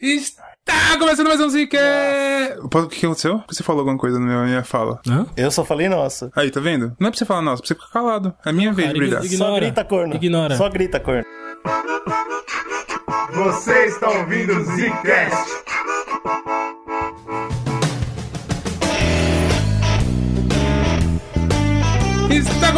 Está começando mais um Zika! O que aconteceu? Você falou alguma coisa na minha fala. Hã? Eu só falei nossa. Aí, tá vendo? Não é pra você falar nossa, é pra você ficar calado. É a minha vez de brilhar. ignora. Só grita, corno. Ignora. Só grita, corno. Você está ouvindo o Zcast.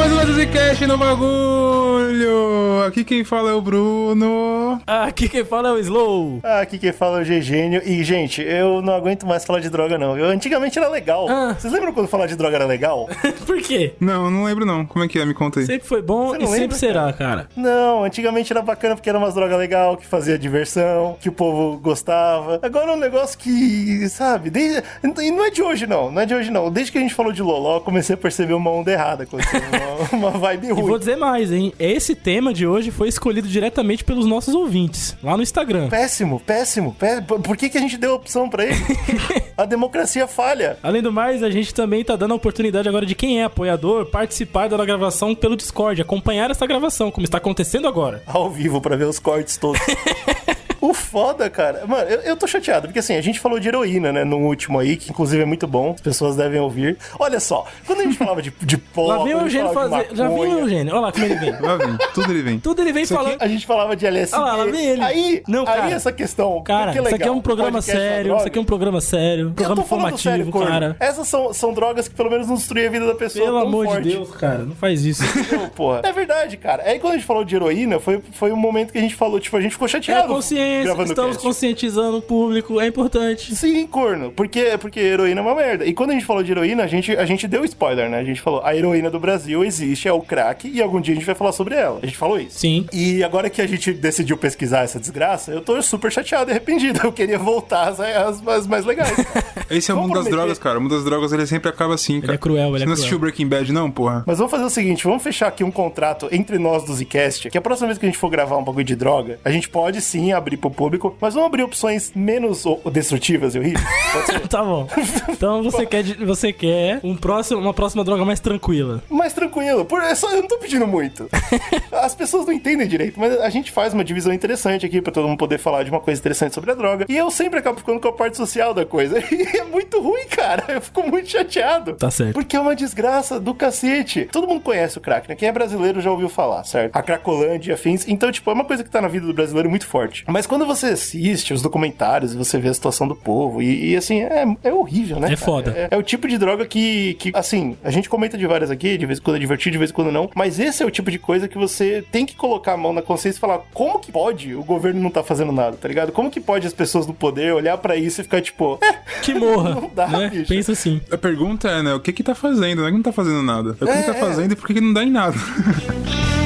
Mais um Zcast no bagulho! Aqui quem fala é o Bruno. Aqui quem fala é o Slow. Aqui quem fala é o Gegênio. E, gente, eu não aguento mais falar de droga, não. Eu, antigamente era legal. Ah. Vocês lembram quando falar de droga era legal? Por quê? Não, eu não lembro não. Como é que é? Me conta aí. Sempre foi bom e não sempre lembra, será, cara. Não, antigamente era bacana porque era umas drogas legal, que fazia diversão, que o povo gostava. Agora é um negócio que, sabe, desde... e não é de hoje não, não é de hoje não. Desde que a gente falou de Loló, eu comecei a perceber uma onda errada, acontecendo, uma, vibe E vou ruim. dizer mais, hein? Esse tema de hoje foi escolhido diretamente pelos nossos ouvintes, lá no Instagram. Péssimo, péssimo. pé- Por que, que a gente deu opção pra ele? a democracia falha. Além do mais, a gente também tá dando a oportunidade agora de quem é apoiador participar da gravação pelo Discord, acompanhar essa gravação, como está acontecendo agora. ao vivo pra ver os cortes todos. O foda, cara. Mano, eu, eu tô chateado, porque assim, a gente falou de heroína, né, no último aí, que inclusive é muito bom, as pessoas devem ouvir. Olha só, quando a gente falava de, de pó, Lá vem o Eugênio fazer. Já viu o Eugênio? Olha lá como ele vem. Lá vem, tudo ele vem. Tudo ele vem Isso aqui- falando. A gente falava de LSD. Ah lá, lá vem ele. Aí, Não, aí cara. essa questão. Cara, que isso aqui é legal, um programa sério, isso aqui é um programa sério, Eu programa informativo, sério, corno. cara. Essas são, são drogas que pelo menos não destruem a vida da pessoa. Pelo tão amor forte. de Deus, cara, não faz isso. Não, porra. É verdade, cara. Aí quando a gente falou de heroína, foi, foi um momento que a gente falou, tipo, a gente ficou É chateado. Consciência, gravando estamos cast. conscientizando o público, é importante. Sim, corno. Porque, porque heroína é uma merda. E quando a gente falou de heroína, a gente, a gente deu spoiler, né? A gente falou, a heroína do Brasil existe, é o crack, e algum dia a gente vai falar sobre ela. A gente falou isso. Sim. E agora que a gente decidiu pesquisar essa desgraça, eu tô super chateado e arrependido. Eu queria voltar às, às, às mais legais. Esse é o mundo das drogas, cara. O mundo das drogas ele sempre acaba assim, cara. é cruel, ele Você é não cruel. assistiu Breaking Bad, não, porra? Mas vamos fazer o seguinte, vamos fechar aqui um contrato entre nós do Zcast, que a próxima vez que a gente for gravar um bagulho de droga, a gente pode sim abrir pro público, mas vamos abrir opções menos destrutivas e horríveis. Tá bom. Então você quer, você quer um próximo, uma próxima droga mais tranquila. mais tranquilo. Por, é só, eu não tô pedindo muito. As pessoas não entendem direito, mas a gente faz uma divisão interessante aqui pra todo mundo poder falar de uma coisa interessante sobre a droga. E eu sempre acabo ficando com a parte social da coisa. E é muito ruim, cara. Eu fico muito chateado. Tá certo. Porque é uma desgraça do cacete. Todo mundo conhece o crack, né? Quem é brasileiro já ouviu falar, certo? A Cracolândia e afins. Então, tipo, é uma coisa que tá na vida do brasileiro muito forte. Mas quando você assiste os documentários e você vê a situação do povo, e, e, assim, é, é horrível, né? É cara? foda. É, é o tipo de droga que, que, assim, a gente comenta de várias aqui, de vez em quando é divertido, de vez em quando não, mas esse é o tipo de coisa que você tem que colocar a mão na consciência e falar, como que pode o governo não tá fazendo nada, tá ligado? Como que pode as pessoas no poder olhar pra isso e ficar tipo, é, Que morra. Não dá, né? bicho. Pensa assim. A pergunta é, né, o que que tá fazendo? Não é que não tá fazendo nada. É o que É, tá é. fazendo e por que que não dá em nada.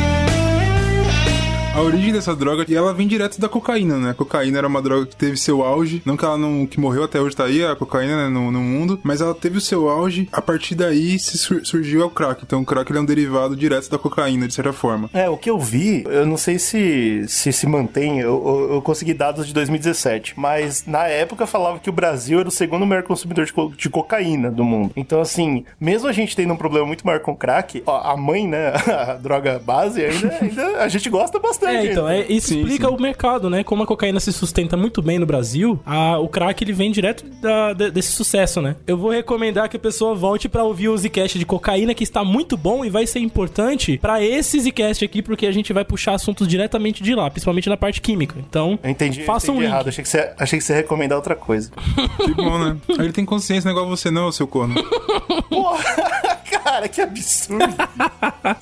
A origem dessa droga, e ela vem direto da cocaína, né? A cocaína era uma droga que teve seu auge, não que ela não, que morreu até hoje tá aí, a cocaína, né, no, no mundo, mas ela teve o seu auge, a partir daí se sur- surgiu o crack. Então o crack ele é um derivado direto da cocaína, de certa forma. É, o que eu vi, eu não sei se se, se mantém, eu, eu, eu consegui dados de 2017, mas na época falava que o Brasil era o segundo maior consumidor de, co- de cocaína do mundo. Então, assim, mesmo a gente tendo um problema muito maior com crack, ó, a mãe, né, a droga base, ainda, ainda a gente gosta bastante. É, então, é, isso Sim, explica sim. o mercado, né? Como a cocaína se sustenta muito bem no Brasil, a- o crack ele vem direto da- de- desse sucesso, né? Eu vou recomendar que a pessoa volte pra ouvir o Zcast de cocaína, que está muito bom e vai ser importante pra esse Zcast aqui, porque a gente vai puxar assuntos diretamente de lá, principalmente na parte química. Então, Eu entendi, faça um entendi link. errado. Achei que, você, achei que você ia recomendar outra coisa. Que bom, né? Ele tem consciência, não é igual você não, seu corno. Porra, cara, que absurdo.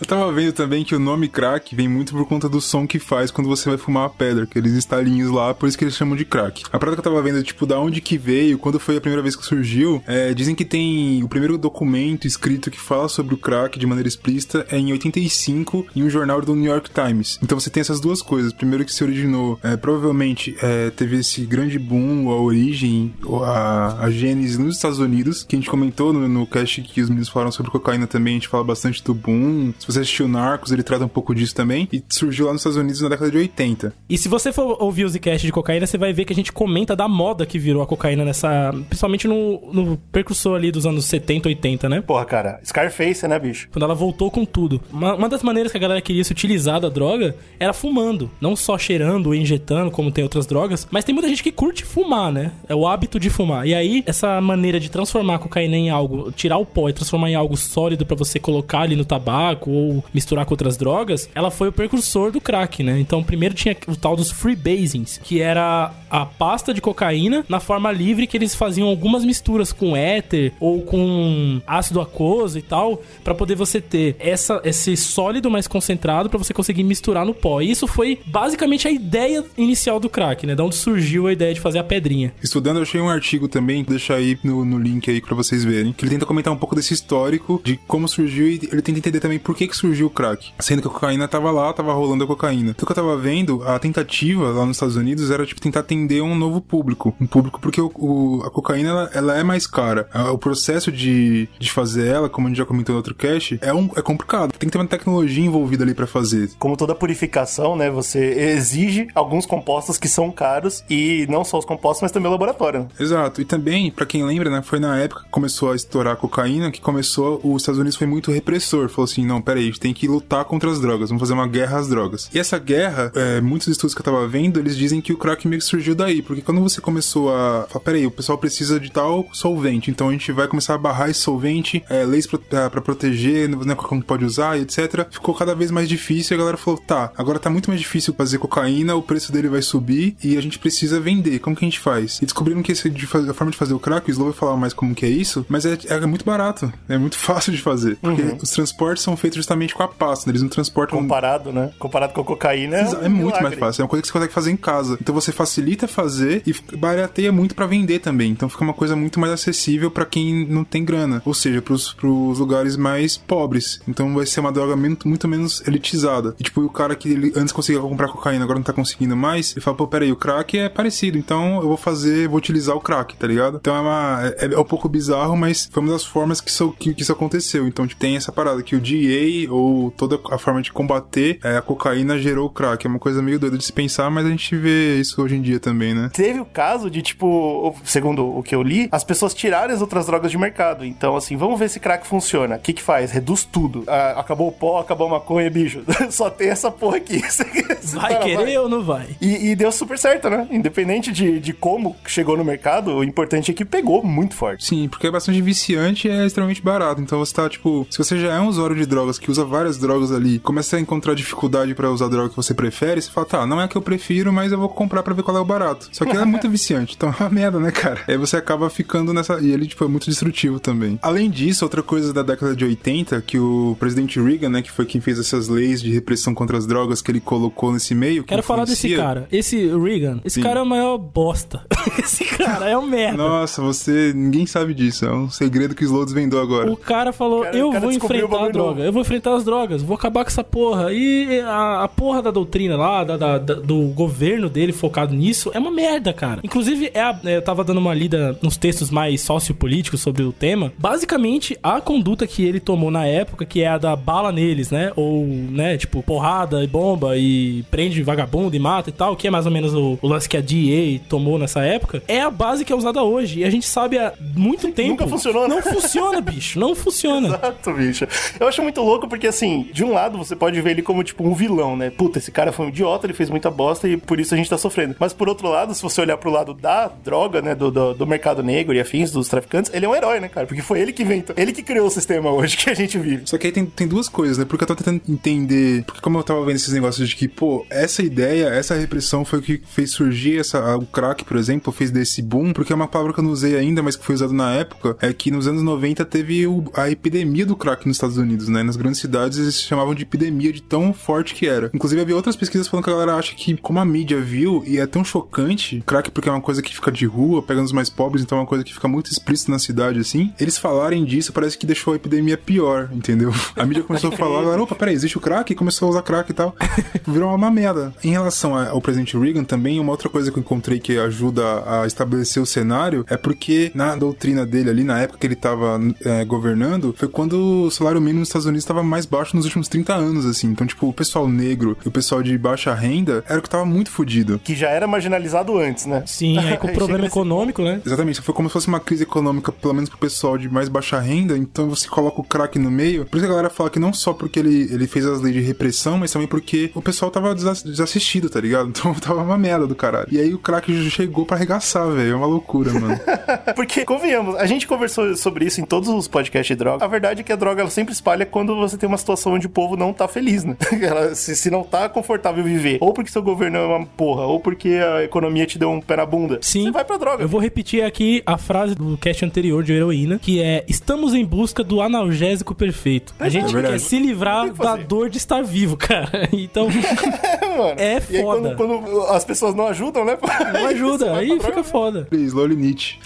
Eu tava vendo também que o nome crack vem muito por conta do som que faz quando você vai fumar a pedra, aqueles estalinhos lá, por isso que eles chamam de crack. A parada que eu tava vendo, tipo, da onde que veio, quando foi a primeira vez que surgiu, é, dizem que tem o primeiro documento escrito que fala sobre o crack de maneira explícita é em 85 em um jornal do New York Times. Então você tem essas duas coisas. Primeiro que se originou, é, provavelmente é, teve esse grande boom, a origem, a, a gênese nos Estados Unidos, que a gente comentou no, no cast que os meninos falaram sobre cocaína cocaína também, a gente fala bastante do boom. Se você assistiu Narcos, ele trata um pouco disso também. E surgiu lá nos Estados Unidos na década de 80. E se você for ouvir o Zcast de cocaína, você vai ver que a gente comenta da moda que virou a cocaína nessa. Principalmente no, no percursor ali dos anos 70, 80, né? Porra, cara, Scarface, né, bicho? Quando ela voltou com tudo. Uma, uma das maneiras que a galera queria se utilizar da droga era fumando. Não só cheirando ou injetando, como tem outras drogas. Mas tem muita gente que curte fumar, né? É o hábito de fumar. E aí, essa maneira de transformar a cocaína em algo, tirar o pó e transformar em algo sólido para você colocar ali no tabaco ou misturar com outras drogas, ela foi o precursor do crack, né? Então, primeiro tinha o tal dos freebasings, que era a pasta de cocaína na forma livre que eles faziam algumas misturas com éter ou com ácido aquoso e tal, para poder você ter essa, esse sólido mais concentrado para você conseguir misturar no pó. E isso foi basicamente a ideia inicial do crack, né? Da onde surgiu a ideia de fazer a pedrinha. Estudando, eu achei um artigo também, deixar aí no, no link aí para vocês verem, que ele tenta comentar um pouco desse histórico de como surgiu e ele tenta entender também por que que surgiu o crack. Sendo que a cocaína tava lá, tava rolando a cocaína. Então, o que eu tava vendo, a tentativa lá nos Estados Unidos era, tipo, tentar atender um novo público. Um público, porque o, o- a cocaína, ela, ela é mais cara. O processo de, de fazer ela, como a gente já comentou no outro cast, é, um, é complicado. Tem que ter uma tecnologia envolvida ali para fazer. Como toda purificação, né, você exige alguns compostos que são caros e não só os compostos, mas também o laboratório. Exato. E também, pra quem lembra, né, foi na época que começou a estourar a cocaína que começou, os Estados Unidos foi muito repressor. Falou assim, não, peraí, a gente tem que lutar contra as drogas, vamos fazer uma guerra às drogas. E essa guerra, é, muitos estudos que eu tava vendo, eles dizem que o crack meio que surgiu daí, porque quando você começou a falar, peraí, o pessoal precisa de tal solvente, então a gente vai começar a barrar esse solvente, é, leis pra, proteger, né, como pode usar e etc. Ficou cada vez mais difícil e a galera falou, tá, agora tá muito mais difícil fazer cocaína, o preço dele vai subir e a gente precisa vender. Como que a gente faz? E descobriram que esse de a forma de fazer o crack, o Slow vai falar mais como que é isso, mas é, é muito barato, é muito fácil de fazer, porque os transportes são feitos justamente com a pasta, né? eles não transportam Comparado, né? Comparado com a cocaína. é, um muito milagre. mais fácil. É uma coisa que você consegue fazer em casa. Então você facilita fazer e barateia muito pra vender também. Então fica uma coisa muito mais acessível pra quem não tem grana. Ou seja, pros, pros lugares mais pobres. Então vai ser uma droga muito, muito menos elitizada. E tipo, o cara que ele antes conseguia comprar cocaína, agora não tá conseguindo mais, ele fala, pô, peraí, o crack é parecido. Então eu vou fazer, vou utilizar o crack, tá ligado? Então é uma. É, é um pouco bizarro, mas foi uma das formas que isso, que, que isso aconteceu. Então, tipo, tem essa parada que o DEA ou toda a forma de combater é, a cocaína gerou o crack. É uma coisa meio doida de se pensar, mas a gente vê isso hoje em dia também, né? Teve o caso de, tipo, segundo o que eu li, as pessoas tirarem as outras drogas de mercado. Então, assim, vamos ver se crack funciona. O que que faz? Reduz tudo. Ah, acabou o pó, acabou a maconha, bicho. Só tem essa porra aqui. Vai querer ou não vai? E, e deu super certo, né? Independente de, de como chegou no mercado, o importante é que pegou muito forte. Sim, porque é bastante viciante e é extremamente barato. Então você tá, tipo, se você já é um usuário de drogas que usa várias drogas ali, começa a encontrar dificuldade pra usar droga que você prefere, você fala, tá, não é a que eu prefiro, mas eu vou comprar pra ver qual é o barato. Só que ela é muito viciante, então é uma merda, né, cara? Aí você acaba ficando nessa. E ele, tipo, é muito destrutivo também. Além disso, outra coisa da década de 80, que o presidente Reagan, né, que foi quem fez essas leis de repressão contra as drogas que ele colocou nesse meio. que Quero falar desse cara. Esse Reagan. Esse Sim. cara é o maior bosta. esse cara é um merda. Nossa, você. Ninguém sabe disso. É um segredo que o Slow desvendou agora. O cara falou: Cara, Eu cara vou enfrentar a droga, novo. eu vou enfrentar as drogas, vou acabar com essa porra. E a, a porra da doutrina lá, da, da- da- do governo dele focado nisso, é uma merda, cara. Inclusive, é a- é, eu tava dando uma lida nos textos mais sociopolíticos sobre o tema. Basicamente, a conduta que ele tomou na época, que é a da bala neles, né? Ou, né, tipo, porrada e bomba e prende vagabundo e mata e tal, que é mais ou menos o, o lance que a DEA tomou nessa época, é a base que é usada hoje. E a gente sabe há muito tempo. Nunca funcionou, né? Não funciona, bicho. Não funciona. Exato, bicho. Eu acho muito louco porque, assim, de um lado você pode ver ele como, tipo, um vilão, né? Puta, esse cara foi um idiota, ele fez muita bosta e por isso a gente tá sofrendo. Mas por outro lado, se você olhar pro lado da droga, né? Do, do, do mercado negro e afins, dos traficantes, ele é um herói, né, cara? Porque foi ele que inventou, ele que criou o sistema hoje que a gente vive. Só que aí tem, tem duas coisas, né? Porque eu tô tentando entender. Porque como eu tava vendo esses negócios de que, pô, essa ideia, essa repressão foi o que fez surgir essa, o crack, por exemplo, fez desse boom, porque é uma palavra que eu não usei ainda, mas que foi usado na época, é que nos anos 90 teve o- a epidemia do crack nos Estados Unidos, né? Nas grandes cidades eles chamavam de epidemia de tão forte que era. Inclusive havia outras pesquisas falando que a galera acha que, como a mídia viu, e é tão chocante, crack porque é uma coisa que fica de rua, pega nos mais pobres, então é uma coisa que fica muito explícita na cidade, assim. Eles falarem disso parece que deixou a epidemia pior, entendeu? A mídia começou a falar, galera, opa, peraí, existe o crack? E começou a usar crack e tal. Virou uma merda. Em relação ao presidente Reagan, também, uma outra coisa que eu encontrei que ajuda a estabelecer o cenário é porque na doutrina dele ali, na época que ele tava é, governando, foi quando o salário mínimo nos Estados Unidos estava mais baixo nos últimos 30 anos, assim. Então, tipo, o pessoal negro e o pessoal de baixa renda era o que tava muito fudido. Que já era marginalizado antes, né? Sim, aí com o problema econômico, né? Exatamente, foi como se fosse uma crise econômica, pelo menos pro pessoal de mais baixa renda, então você coloca o crack no meio. Por isso que a galera fala que não só porque ele, ele fez as leis de repressão, mas também porque o pessoal tava desass- desassistido, tá ligado? Então tava uma merda do caralho. E aí o crack chegou pra arregaçar, velho. É uma loucura, mano. Porque, convenhamos, a gente conversou sobre isso em todos os podcasts de droga. A verdade é que a droga ela sempre espalha quando você tem uma situação onde o povo não tá feliz, né? Ela, se, se não tá confortável viver, ou porque seu governo é uma porra, ou porque a economia te deu um pé na bunda, Sim. você vai pra droga. Eu vou repetir aqui a frase do cast anterior de heroína, que é: Estamos em busca do analgésico perfeito. A gente É quer se livrar que da dor de estar vivo, cara. Então, mano. é E aí, foda. quando, quando as pessoas não ajudam, né? não ajuda, aí fica foda. Slowly Nietzsche.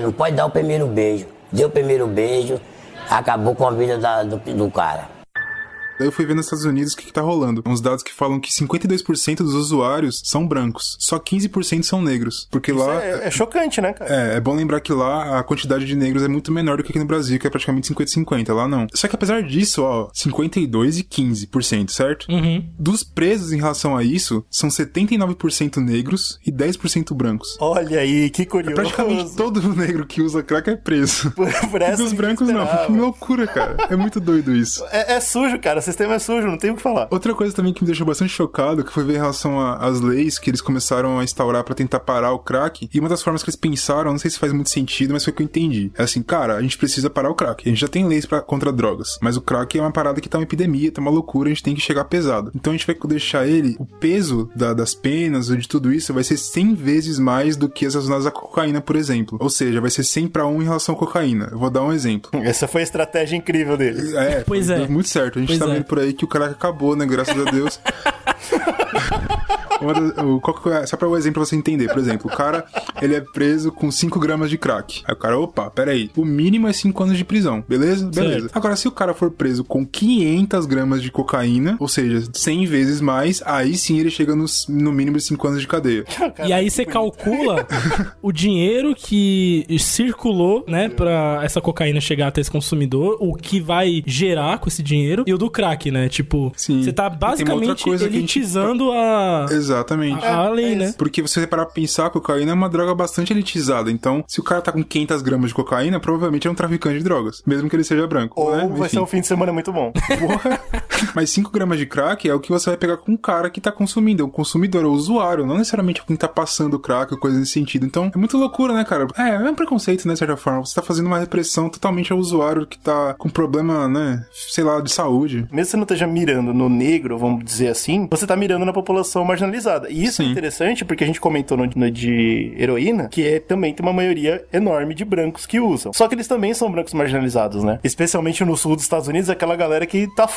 Não pode dar o primeiro beijo. Deu o primeiro beijo, acabou com a vida da- do, do cara. Daí eu fui ver nos Estados Unidos o que, que tá rolando. Uns dados que falam que 52% dos usuários são brancos. Só 15% são negros. Porque lá. É, é chocante, né, cara? É, é bom lembrar que lá a quantidade de negros é muito menor do que aqui no Brasil, que é praticamente 50-50. Lá não. Só que apesar disso, ó, 52 e 15%, certo? Uhum. Dos presos em relação a isso, são 79% negros e 10% brancos. Olha aí, que curioso. Praticamente todo negro que usa crack é preso. Por, por E essa dos eu brancos não. Que loucura, cara. É muito doido isso. É, é sujo, cara. O sistema é sujo, não tem o que falar. Outra coisa também que me deixou bastante chocado, que foi ver em relação às leis que eles começaram a instaurar pra tentar parar o crack. E uma das formas que eles pensaram, não sei se faz muito sentido, mas foi o que eu entendi. É assim, cara, a gente precisa parar o crack. A gente já tem leis pra, contra drogas, mas o crack é uma parada que tá uma epidemia, tá uma loucura, a gente tem que chegar pesado. Então a gente vai deixar ele, o peso da- das penas ou de tudo isso vai ser 100 vezes mais do que as relacionadas à cocaína, por exemplo. Ou seja, vai ser 100 pra 1 em relação à cocaína. Eu vou dar um exemplo. Essa foi a estratégia incrível dele. É, Pois foi- é. deu muito certo. A gente Pois tá é. Por aí que o crack acabou, né? Graças a Deus. Uma o- é- só pra o exemplo pra você entender, por exemplo, o cara ele é preso com 5 gramas de crack. Aí o cara, opa, peraí, o mínimo é 5 anos de prisão, beleza? Beleza. Certo. Agora, se o cara for preso com 500 gramas de cocaína, ou seja, 100 vezes mais, aí sim ele chega nos- no mínimo de 5 anos de cadeia. E aí você calcula o dinheiro que circulou, né, pra essa cocaína chegar até esse consumidor, o que vai gerar com esse dinheiro, e o do crack, né? Tipo, Sim. você tá basicamente a elitizando a, Exatamente. a, a lei, é né? Porque você parar pra pensar, a cocaína é uma droga bastante elitizada. Então, se o cara tá com 500 gramas de cocaína, provavelmente é um traficante de drogas. Mesmo que ele seja branco. Ou né? vai Enfim. ser um fim de semana muito bom. Porra. Mas 5 gramas de crack é o que você vai pegar com um cara que tá consumindo. É um consumidor, é um usuário. Não necessariamente quem tá passando crack ou coisa nesse sentido. Então, é muito loucura, né, cara? É, é um preconceito, né, de certa forma. Você tá fazendo uma repressão totalmente ao usuário que tá com problema, né, sei lá, de saúde. Mesmo que você não esteja mirando no negro, vamos dizer assim, você tá mirando na população marginalizada. E isso é Sim. interessante porque a gente comentou no, no de heroína, que é, também tem uma maioria enorme de brancos que usam. Só que eles também são brancos marginalizados, né? Especialmente no sul dos Estados Unidos, aquela galera que tá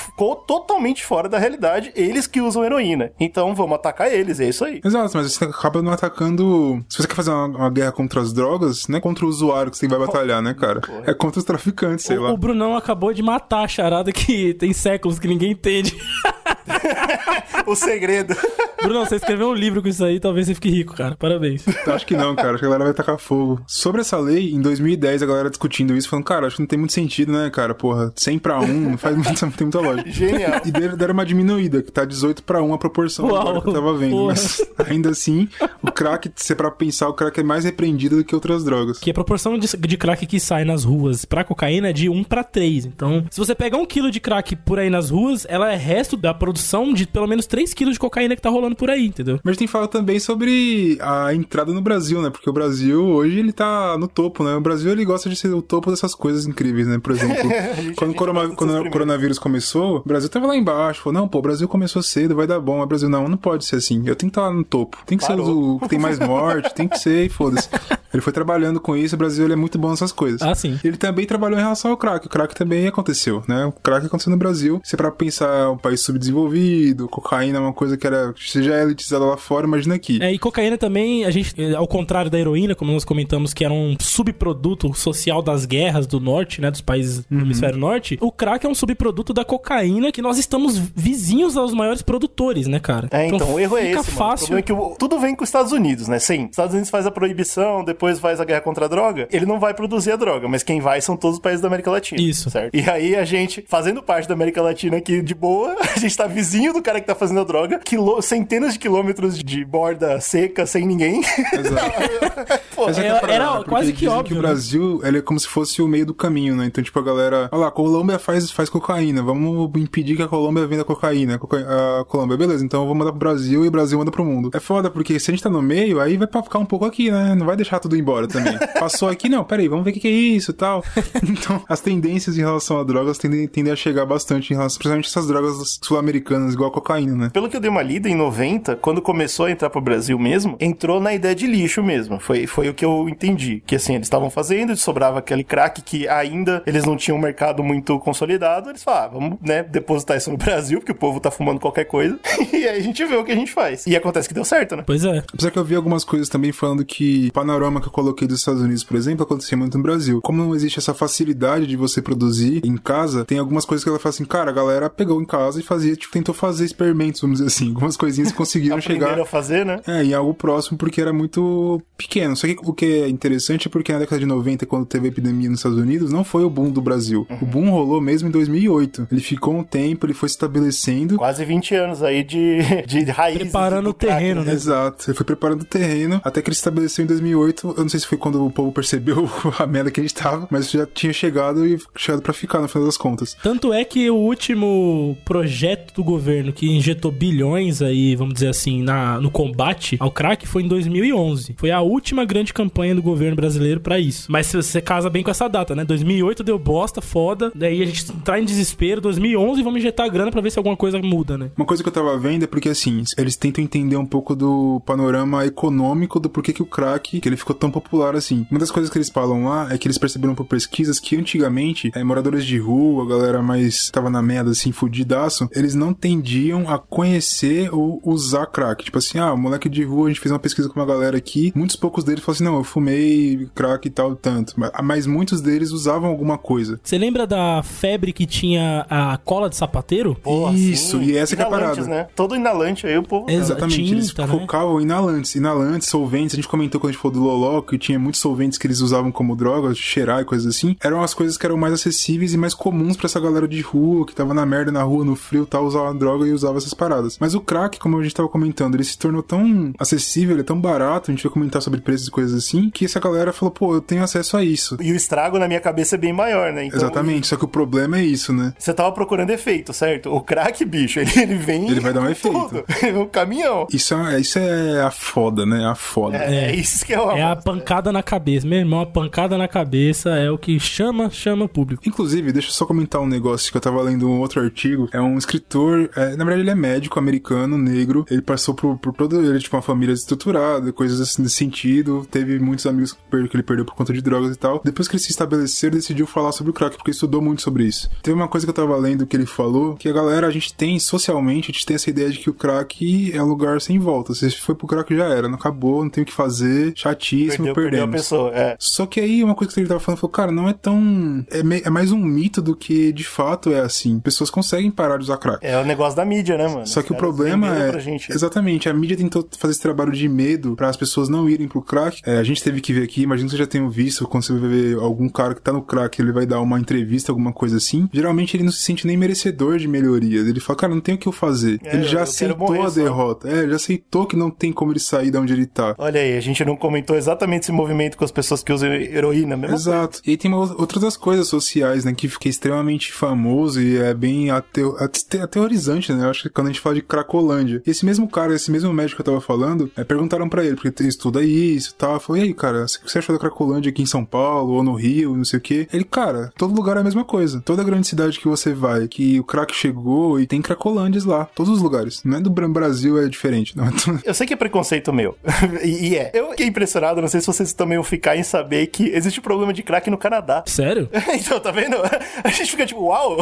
totalmente fora da realidade, eles que usam heroína. Então vamos atacar eles, é isso aí. Exato, mas você acaba não atacando. Se você quer fazer uma, uma guerra contra as drogas, não é contra o usuário que você vai batalhar, né, cara? É contra os traficantes, sei O, lá. o Brunão acabou de matar a charada que tem séculos que ninguém entende. o segredo. Brunão, você escreveu um livro com isso aí, talvez você fique rico, cara. Parabéns. Acho que não, cara. Acho que a galera vai tacar fogo. Sobre essa lei, em 2010, a galera discutindo isso, falando, cara, acho que não tem muito sentido, né, cara? Porra, 100 pra 1 não faz muito, não tem muita lógica. Genial. E deram uma diminuída, que tá 18 pra 1 a proporção Uau, agora que eu tava vendo. porra. Mas ainda assim, o crack, se é pra pensar, o crack é mais repreendido do que outras drogas. Que a proporção de, de crack que sai nas ruas pra cocaína é de 1 pra 3. Então, se você pegar um quilo de crack por aí nas ruas, ela é resto da produção de pelo menos 3 quilos de cocaína que tá rolando por aí, entendeu? Mas tem que falar também sobre a entrada no Brasil, né? Porque o Brasil, hoje, ele tá no topo, né? O Brasil, ele gosta de ser o topo dessas coisas incríveis, né? Por exemplo, gente- quando, corona- quando o primeiros. coronavírus começou, o Brasil tava lá embaixo. Falou, não, pô, o Brasil começou cedo, vai dar bom. Mas o Brasil, não, não pode ser assim. Eu tenho que estar lá no topo. Tem que ser Parou. o que tem mais morte, tem que ser e foda-se. Ele foi trabalhando com isso, o Brasil, ele é muito bom nessas coisas. Ah, sim. Ele também trabalhou em relação ao crack. O crack também aconteceu, né? O crack aconteceu no Brasil. Se é pra pensar é um país subdesenvolvido, cocaína é uma coisa que era, se já é elitizada lá fora, imagina aqui. É, e cocaína também, a gente, eh, ao contrário da heroína, como nós comentamos, que era um subproduto social das guerras do norte, né, dos países do hemisfério norte, o crack é um subproduto da cocaína que nós estamos vizinhos aos maiores produtores, né, cara? É, então, o erro é esse, fica mano. O fácil. problema é que o- tudo vem com os Estados Unidos, né? Sim. Os Estados Unidos faz a proibição, depois faz a guerra contra a droga, ele não vai produzir a droga, mas quem vai são todos os países da América Latina. Isso. Certo? E aí a gente, fazendo parte da América Latina aqui de boa, a gente tá vizinho do cara que tá fazendo a droga, quilô- centenas de quilômetros de borda seca, sem ninguém. Exato. Pô, que é Era- era porque quase que óbvio, que o né? Brasil ele é como se fosse o meio do caminho, né? Então, tipo, a galera, olha lá, a Colômbia faz, faz cocaína, vamos impedir que a Colômbia venda cocaína. A Colômbia, beleza, então eu vou mandar pro Brasil e o Brasil manda pro mundo. É foda, porque se a gente tá no meio, aí vai pra ficar um pouco aqui, né? Não vai deixar tudo embora também. Passou aqui, não, peraí, vamos ver o que, que é isso e tal. Então, as tendências em relação a drogas tendem, tendem a chegar bastante em relação, principalmente essas drogas sul-americanas, igual a cocaína, né? Pelo que eu dei uma lida, em 90, quando começou a entrar pro Brasil mesmo, entrou na ideia de lixo mesmo. Foi, foi o que eu entendi. Que assim, eles estavam fazendo, sobrava aquele crack que ainda eles não tinham um mercado muito consolidado. Eles falaram, ah, vamos, né, depositar isso no Brasil, porque o povo tá fumando qualquer coisa. e aí a gente vê o que a gente faz. E acontece que deu certo, né? Pois é. Apesar que eu vi algumas coisas também falando que o panorama que eu coloquei dos Estados Unidos, por exemplo, acontecia muito no Brasil. Como não existe essa facilidade de você produzir em casa, tem algumas coisas que ela fala assim, cara, a galera pegou em casa e fazia, tipo, tentou fazer experimentos, vamos dizer assim. Algumas coisinhas que conseguiram chegar a fazer, né? é, em algo próximo porque era muito pequeno. Só que o que é interessante é porque na década de 90, quando teve a epidemia nos Estados Unidos, não foi o boom do Brasil. O boom rolou mesmo em 2008. Ele ficou um tempo, ele foi se estabelecendo. Quase 20 anos aí de, de raiz. Preparando o terreno, né? Exato, ele foi preparando o terreno até que ele estabeleceu em 2008. Eu não sei se foi quando o povo percebeu a merda que a gente tava, mas já tinha chegado e chegado pra ficar no final das contas. Tanto é que o último projeto do governo que injetou bilhões aí, vamos dizer assim, na, no combate ao crack foi em 2011. Foi a última grande campanha do governo brasileiro pra isso. Mas se você casa bem com essa data, né? 2008 deu bosta, foda. Daí a gente entrar em desespero. 2011 vamos injetar grana pra ver se alguma coisa muda, né? Uma coisa que eu tava vendo é porque, assim, eles tentam entender um pouco do panorama econômico do porquê que o crack, que ele ficou tão popular assim. Uma das coisas que eles falam lá é que eles perceberam por pesquisas que antigamente, é, moradores de rua, a galera mais tava na merda, assim, fudidaço, eles não tendiam a conhecer ou usar crack. Tipo assim, ah, moleque de rua, a gente fez uma pesquisa com uma galera aqui, muitos poucos deles falam assim, não, eu fumei crack e tal, tanto. Mas, mas muitos deles usavam alguma coisa. Você lembra da febre que tinha a cola de sapateiro? Pô, Isso, assim, e essa que é a parada. né? Todo inalante aí, o povo... Exa- Exatamente, eles tinta, né? focavam em inalantes, inalantes, solventes. A gente comentou quando a gente falou do Loló, que tinha muitos solventes que eles usavam como droga, cheirar e coisas assim. Eram as coisas que eram mais acessíveis e mais comuns pra essa galera de rua, que tava na merda na rua, no frio, tal, usava droga e usava essas paradas. Mas o crack, como a gente tava comentando, ele se tornou tão acessível, ele é tão barato, a gente vai comentar sobre preços e coisas assim, que essa galera falou, pô, eu tenho acesso a isso. E o estrago na minha cabeça é bem maior, né? Então, Exatamente, só que o problema é isso, né? Você tava procurando efeito, certo? O crack, bicho, ele, ele vem. Ele vai dar um efeito. o caminhão. Isso é, isso é a foda, né? A foda. É, é isso que é o É a pancada na cabeça. Meu irmão, a pancada na cabeça é o que chama, chama o público. Inclusive, deixa eu só comentar um negócio que eu tava lendo um outro artigo. É um escritor, é, na verdade ele é médico americano, negro. Ele passou por, por toda ele, tipo, uma família estruturada, coisas assim desse sentido. Teve muitos amigos que ele perdeu por conta de drogas e tal. Depois que ele se estabeleceu, ele decidiu falar sobre o crack, porque ele estudou muito sobre isso. Teve uma coisa que eu tava lendo que ele falou, que a galera, a gente tem, socialmente, a gente tem essa ideia de que o crack é um lugar sem volta. Se foi pro crack já era, não acabou, não tem o que fazer, chatíssimo, Perdeu, perdeu a perdemos. pessoa. É. Só que aí uma coisa que ele tava falando falou, cara, não é tão. É, me- é mais um mito do que de fato é assim. Pessoas conseguem parar de usar crack. É o negócio da mídia, né, mano? Só que o Os problema é. Gente. Exatamente, a mídia tentou fazer esse trabalho de medo para as pessoas não irem pro crack. É, a gente teve que ver aqui, imagino que você já tenha visto, quando você vai ver algum cara que tá no crack, ele vai dar uma entrevista, alguma coisa assim. Geralmente ele não se sente nem merecedor de melhorias. Ele fala, cara, não tem o que eu fazer. É, ele já aceitou a só. derrota. É, ele já aceitou que não tem como ele sair de onde ele tá. Olha aí, a gente não comentou exatamente esse movimento com as pessoas que usam heroína mesmo. Exato. E aí tem outras das coisas sociais, né, que fica extremamente famoso e é bem ateo, ate- aterrorizante, né? Eu acho que quando a gente fala de Cracolândia. E esse mesmo cara, esse mesmo médico que eu tava falando, é, perguntaram pra ele, porque ele estuda isso e tal. Falou, e aí, cara, o que você achou da Cracolândia aqui em São Paulo ou no Rio, não sei o quê? Ele, cara, todo lugar é a mesma coisa. Toda grande cidade que você vai, que o crack chegou e tem Cracolândias lá. Todos os lugares. Não é do Bra- Brasil, é diferente. Não. Eu sei que é preconceito meu. e, é. Eu fiquei impressionado, não sei se vocês também vão ficar em saber que existe problema de crack no Canadá. Sério? então, tá vendo? A gente fica tipo, uau!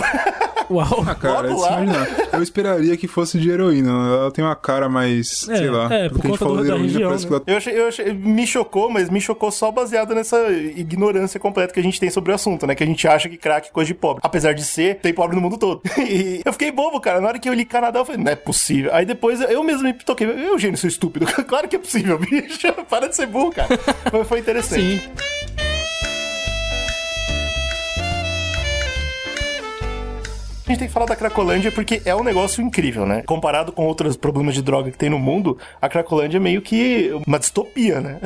Uau. Ah, cara, é Logo de se lá. imaginar. Eu esperaria que fosse de heroína. Ela tem uma cara mais, É, sei lá. é, por porque a gente conta falou do- de da heroína, região, né? que ela Eu achei, eu achei- me chocou, mas me chocou só baseado nessa ignorância completa que a gente tem sobre o assunto, né? Que a gente acha que crack é coisa de pobre. Apesar de ser, tem pobre no mundo todo. E eu fiquei bobo, cara. Na hora que eu li Canadá, eu falei, não é possível. Aí depois eu mesmo me toquei, eu, Eugênio, sou estúpido. claro que é possível, bicho. Para de ser burro, cara. cara. Foi, foi interessante. Sim. A gente tem que falar da Cracolândia porque é um negócio incrível, né? Comparado com outros problemas de droga que tem no mundo, a Cracolândia é meio que uma distopia, né?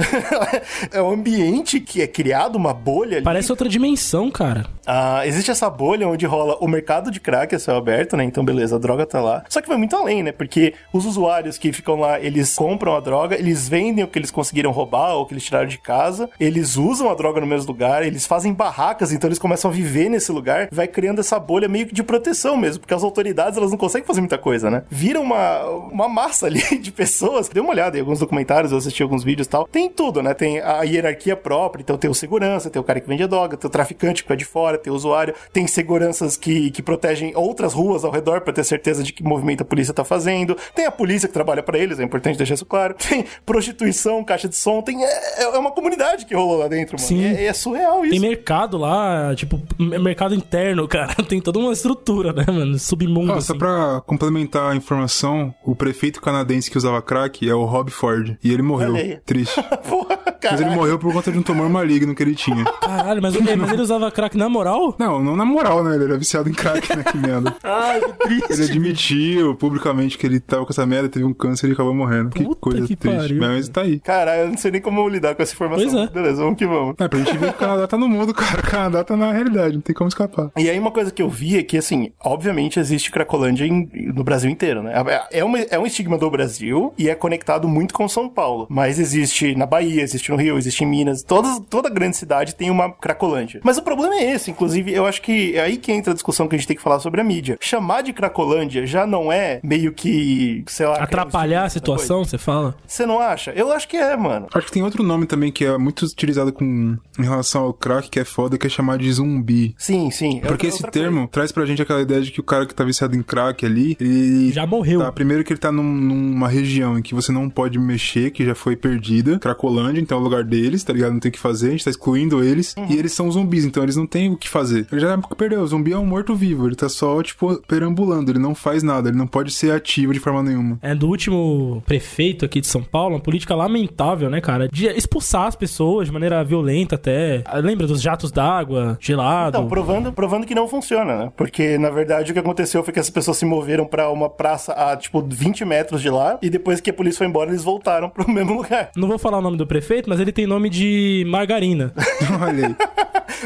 é um ambiente que é criado, uma bolha ali. Parece outra dimensão, cara. Ah, existe essa bolha onde rola o mercado de crack a céu aberto, né? Então, beleza, a droga tá lá. Só que vai muito além, né? Porque os usuários que ficam lá, eles compram a droga, eles vendem o que eles conseguiram roubar ou que eles tiraram de casa, eles usam a droga no mesmo lugar, eles fazem barracas, então eles começam a viver nesse lugar, vai criando essa bolha meio que de proteção mesmo, porque as autoridades elas não conseguem fazer muita coisa, né? Vira uma, uma massa ali de pessoas. Dê uma olhada em alguns documentários, eu assisti alguns vídeos e tal. Tem tudo, né? Tem a hierarquia própria, então tem o segurança, tem o cara que vende a droga, tem o traficante que fica de fora, tem o usuário, tem seguranças que, que protegem outras ruas ao redor para ter certeza de que movimento a polícia tá fazendo. Tem a polícia que trabalha para eles, é importante deixar isso claro. Tem prostituição, caixa de som, tem é, é uma comunidade que rolou lá dentro, mano. Sim. É, é surreal isso. Tem mercado lá, tipo, mercado interno, cara. Tem toda uma estrutura, né, mano? Submundo. Ah, assim. só pra complementar a informação, o prefeito canadense que usava crack é o Rob Ford. E ele morreu. Triste. Porra, cara. Mas ele morreu por conta de um tumor maligno que ele tinha. Caralho, mas, mas ele usava crack na moral? Não, não na moral, né? Ele era viciado em crack, né? Que merda. Ai, que triste. Ele admitiu publicamente que ele tava com essa merda, teve um câncer e acabou morrendo. Que Puta coisa que triste. pariu, Mas tá aí. Caralho, eu não sei nem como lidar com essa informação. Pois é. Beleza, vamos que vamos. É, pra gente ver que o Canadá tá no mundo, cara. O Canadá tá na realidade, não tem como escapar. E aí uma coisa que eu vi é que, assim, obviamente existe Cracolândia em- no Brasil inteiro, né? É, uma- é um estigma do Brasil e é conectado muito com São Paulo. Mas existe na Bahia, existe no Rio, existe em Minas. Todas, toda grande cidade tem uma Cracolândia. Mas o problema é esse, inclusive, eu acho que é aí que entra a discussão que a gente tem que falar sobre a mídia. Chamar de Cracolândia já não é meio que, sei lá... Atrapalhar a situação, você fala? coisa. Você não acha? Eu acho que é, mano. Acho que tem outro nome também que é muito utilizado com, em relação ao crack, que é foda, que é chamar de zumbi. Sim, sim. É Porque outra- esse outra termo traz pra gente aquela ideia de que o cara que tá viciado em crack ali, ele. Já morreu. Tá, primeiro que ele tá num- numa região em que você não pode mexer, que já foi perdida, Cracolândia, então é o lugar deles, tá ligado? Não tem o que fazer, a gente tá excluindo eles. Uhum. E eles são zumbis, então eles não têm o que fazer. Ele já perdeu, o zumbi é um morto-vivo, ele tá só, tipo, perambulando, ele não faz nada, ele não pode ser ativo de forma nenhuma. É do último prefeito aqui de São Paulo, uma política lamentável, né, cara? De expulsar as pessoas de maneira violenta até. Ah, Lembra dos jatos d'água, gelado? Então, provando, provando que não funciona, né? Porque, na verdade, o que aconteceu foi que as pessoas se moveram pra uma praça a, tipo, 20 metros de lá, e depois que a polícia foi embora, eles voltaram pro mesmo lugar. Não vou falar o nome do prefeito, mas ele tem nome de Margarina. Olha aí.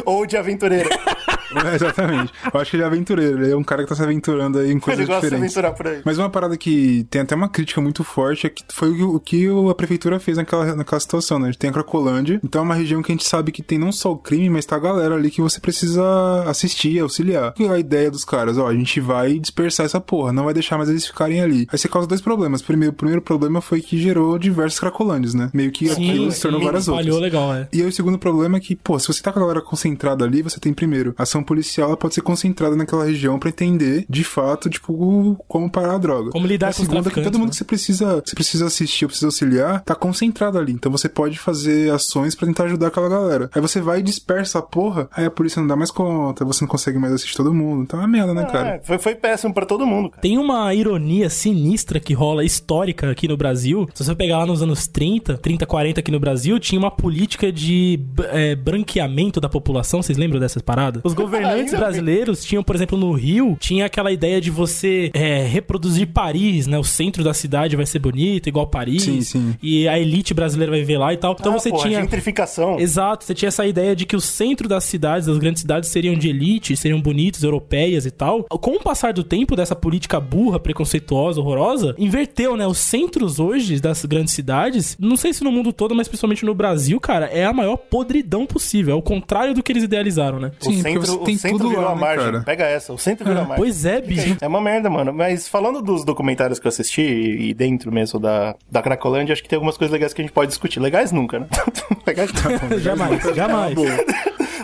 Ou de aventureiro. É, exatamente. Eu acho que ele é aventureiro, ele é um cara que tá se aventurando aí em coisas Ele gosta de diferentes. aventurar por aí. Mas uma parada que tem até uma crítica muito forte é que foi o que- a prefeitura fez naquela, naquela situação, né? A gente tem a Cracolândia, então é uma região que a gente sabe que tem não só o crime, mas tá a galera ali que você precisa assistir, auxiliar. E a ideia dos caras, ó, a gente vai dispersar essa porra, não vai deixar mais eles ficarem ali. Aí você causa dois problemas. Primeiro, o primeiro problema foi que gerou diversas Cracolândias, né? Meio que aquilo se tornou várias outras. Legal, é. E aí o segundo problema é que, pô, se você tá com a galera concentrada ali, você tem primeiro, a ação policial ela pode ser concentrada naquela região pra entender, de fato, tipo, como parar a droga. Como lidar a com segunda é que todo mundo né? que você precisa, que você precisa assistir, ou precisa auxiliar, tá concentrado ali. Então você pode fazer ações pra tentar ajudar aquela galera. Aí você vai e dispersa a porra, aí a polícia não dá mais conta, você não consegue mais assistir todo mundo. Então é uma merda, né, cara? É, foi, foi péssimo pra todo mundo, cara. Tem uma ironia sinistra que rola histórica aqui no Brasil. Se você pegar lá nos anos 30, 30, 40 aqui no Brasil, tinha uma política de é, branqueamento da população. Vocês lembram dessas paradas? Os governantes brasileiros tinham, por exemplo, no Rio, tinha aquela ideia de você é, reproduzir Paris, né? O centro da cidade vai ser bonito, igual Paris. Sim, sim. E a elite brasileira vai viver lá e tal. Então Ah, você porra, tinha. gentrificação. Exato, você tinha essa ideia de que o centro das cidades, das grandes cidades, seriam de elite, seriam bonitos, europeias e tal. Com o passar do tempo dessa política burra, preconceituosa, horrorosa, inverteu, né? Os centros hoje das grandes cidades, não sei se no mundo todo, mas principalmente no Brasil, cara, é a maior podridão possível. É o contrário do que eles idealizaram, né? O Sim, porque centro, você o tem centro tudo virou lá, a né, margem. cara? Pega essa, o centro virou a margem. Pois é, bicho. É uma merda, mano. Mas falando dos documentários que eu assisti e dentro mesmo da, da Cracolândia, acho que tem algumas coisas legais que a gente pode discutir. Legais nunca, né? legais Tá não. jamais, jamais.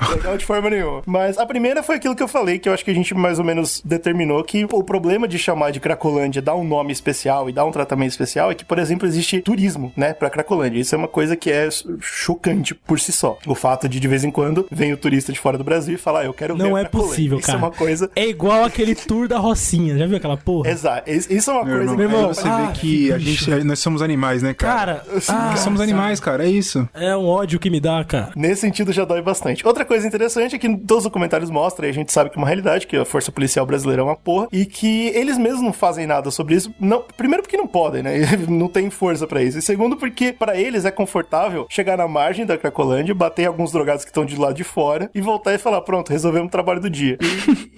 legal de forma nenhuma. Mas a primeira foi aquilo que eu falei, que eu acho que a gente mais ou menos determinou que o problema de chamar de Cracolândia, dar um nome especial e dar um tratamento especial é que, por exemplo, existe turismo, né, pra Cracolândia. Isso é uma coisa que é chocante por si só. O fato de de vez em quando vem o turista de fora do Brasil e fala, ah, eu quero ver Não é possível, Isso cara. é uma coisa É igual aquele tour da Rocinha. Já viu aquela porra? Exato. Isso isso é uma Meu coisa irmão, irmão, você ah, vê que a gente, nós somos animais, né, cara? Cara, Ah, somos animais, cara, é isso. é um ódio que me dá, cara. Nesse sentido já dói bastante. Outra coisa interessante é que todos os documentários mostram, e a gente sabe que é uma realidade, que a força policial brasileira é uma porra, e que eles mesmos não fazem nada sobre isso. Não, primeiro porque não podem, né? Não tem força pra isso. E segundo porque pra eles é confortável chegar na margem da Cracolândia, bater alguns drogados que estão de lado de fora e voltar e falar, pronto, resolvemos o trabalho do dia.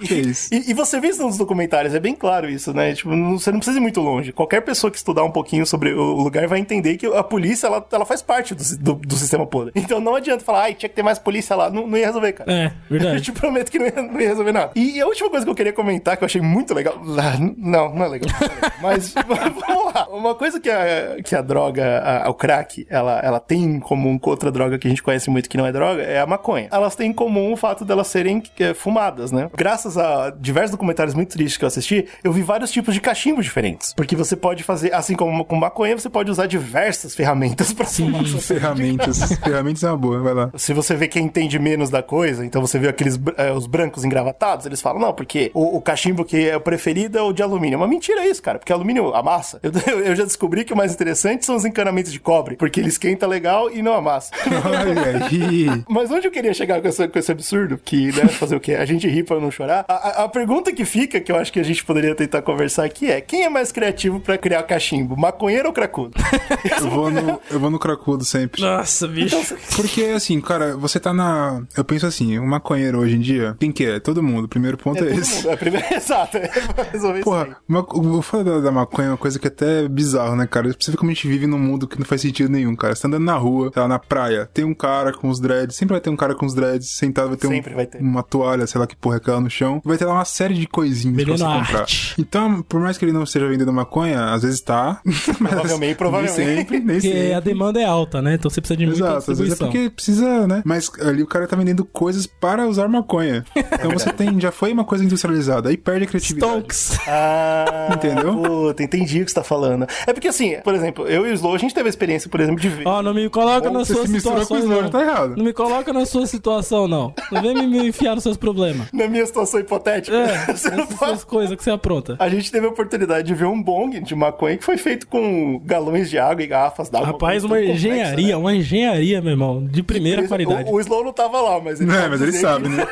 Que isso? E, e você vê isso nos documentários, é bem claro isso, né? Tipo, não- você não precisa ir muito longe. Qualquer pessoa que estudar um pouquinho sobre o lugar vai entender que a polícia, ela, ela faz parte do, do, do sistema podre. Então não adianta falar, ai, tinha que ter mais polícia lá. Não, não ia resolver, cara. É, Eu verdade. te prometo que não ia, não ia resolver nada. E a última coisa que eu queria comentar, que eu achei muito legal. ah, Não, não é legal. não é legal. Mas vamos lá. Uma coisa que a, que a droga, a- o crack, ela, ela tem em comum com outra droga que a gente conhece muito que não é droga, é a maconha. Elas têm em comum o fato delas serem é, fumadas, né? Graças a diversos documentários muito tristes que eu assisti, eu vi vários tipos de cachimbos diferentes. Porque você pode fazer, assim como com maconha, você pode usar diversas ferramentas pra fumar. sua Ferramentas. Ferramentas é uma boa, vai lá. se você vê quem entende menos da coisa, então você vê aqueles eh, os brancos engravatados, eles falam, não, porque o, o cachimbo que é o preferido é o de alumínio. Mas mentira isso, cara, porque alumínio amassa. Eu, eu já descobri que o mais interessante são os encanamentos de cobre, porque ele esquenta legal e não amassa. Olha aí. Mas onde eu queria chegar com esse, com esse absurdo? Que, né, fazer o quê? A gente ri pra não chorar. A, a- a pergunta que fica, que eu acho que a gente poderia tentar conversar aqui é: quem é mais criativo pra criar cachimbo? Maconheiro ou cracudo? Eu vou no, eu vou no cracudo sempre. Nossa, bicho. Porque, assim, cara, você tá na. Eu penso assim, um maconheiro hoje em dia, quem que é? Todo mundo. O primeiro ponto é, todo esse. mundo. É primeiro, exato, é pra resolver isso aí. Porra, uma, o foda da, da maconha é uma coisa que até é bizarro, né, cara? Gente vive num mundo que não faz sentido nenhum, cara. Você tá andando na rua, lá, na praia, tem um cara com os dreads, sempre vai ter um cara com os dreads sentado, vai ter, um- vai ter. uma toalha, sei lá que porra é aquela no chão, vai ter lá uma série de coisinhas Vendendo pra você comprar. arte. Então, por mais que ele não esteja vendendo maconha, às vezes tá. Provavelmente, provavelmente. Nem sempre, nem Porque sempre. a demanda é alta, né? Então você precisa de muita Exato, às vezes é porque precisa, né? Mas ali o cara tá vendendo coisas para usar maconha. Então você tem, já foi uma coisa industrializada, aí perde a criatividade. Stonks. Ah, Entendeu? Puta, entendi o que você tá falando. É porque assim, por exemplo, eu e o Slow, a gente teve a experiência, por exemplo, de ver. Ó, não me coloca Bom, na sua situação, com o Slow, não. tá errado. Não me coloca na sua situação, não. Não vem me- enfiar nos seus problemas. Na minha situação hipotética, É, você não pode. coisas que você apronta. A gente teve a oportunidade de ver um bong de maconha que foi feito com galões de água e garrafas d'água. Rapaz, uma complexo, engenharia, né? uma engenharia, meu irmão, de primeira Ele- qualidade. O, o Slow não tava lá, mas ele Não, mas ele sabe, que- né?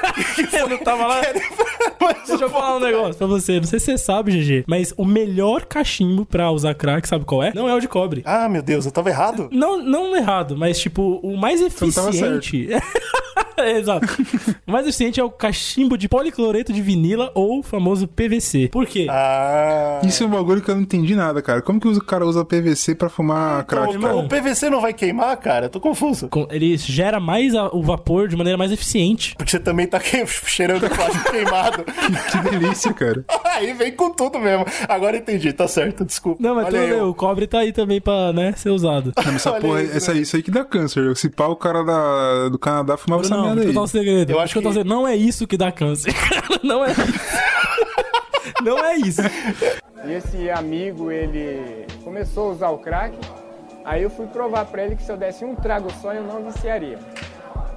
Eu não tava lá. Mas Deixa eu falar um negócio pra você. Não sei se você sabe, GG, mas o melhor cachimbo pra usar crack, sabe qual é? Não é o de cobre. Ah, meu Deus, eu tava errado? Não, não errado, mas tipo, o mais não tava eficiente. Exato. O mais eficiente é o cachimbo de policloreto de vinila ou o famoso PVC. Por quê? Ah. Isso é um bagulho que eu não entendi nada, cara. Como que o cara usa PVC pra fumar crack, Então, cara? o PVC não vai queimar, cara? Eu tô confuso. Com- Ele gera mais a- o vapor de maneira mais eficiente. Porque você também tá que- cheirando plástico queimado. Que delícia, cara. Aí vem com tudo mesmo. Agora entendi, tá certo, desculpa. Não, mas Olha tudo bem, o cobre tá aí também pra, né, ser usado. Não, essa Olha porra, isso, essa, isso aí que dá câncer. Se pá, o cara da, do Canadá fumava essa Não, merda vou contar um segredo. Eu acho que eu tô que- dizendo, não é isso que dá câncer. não é isso. não é isso. E esse amigo, ele começou a usar o crack. Aí eu fui provar pra ele que se eu desse um trago só eu não viciaria.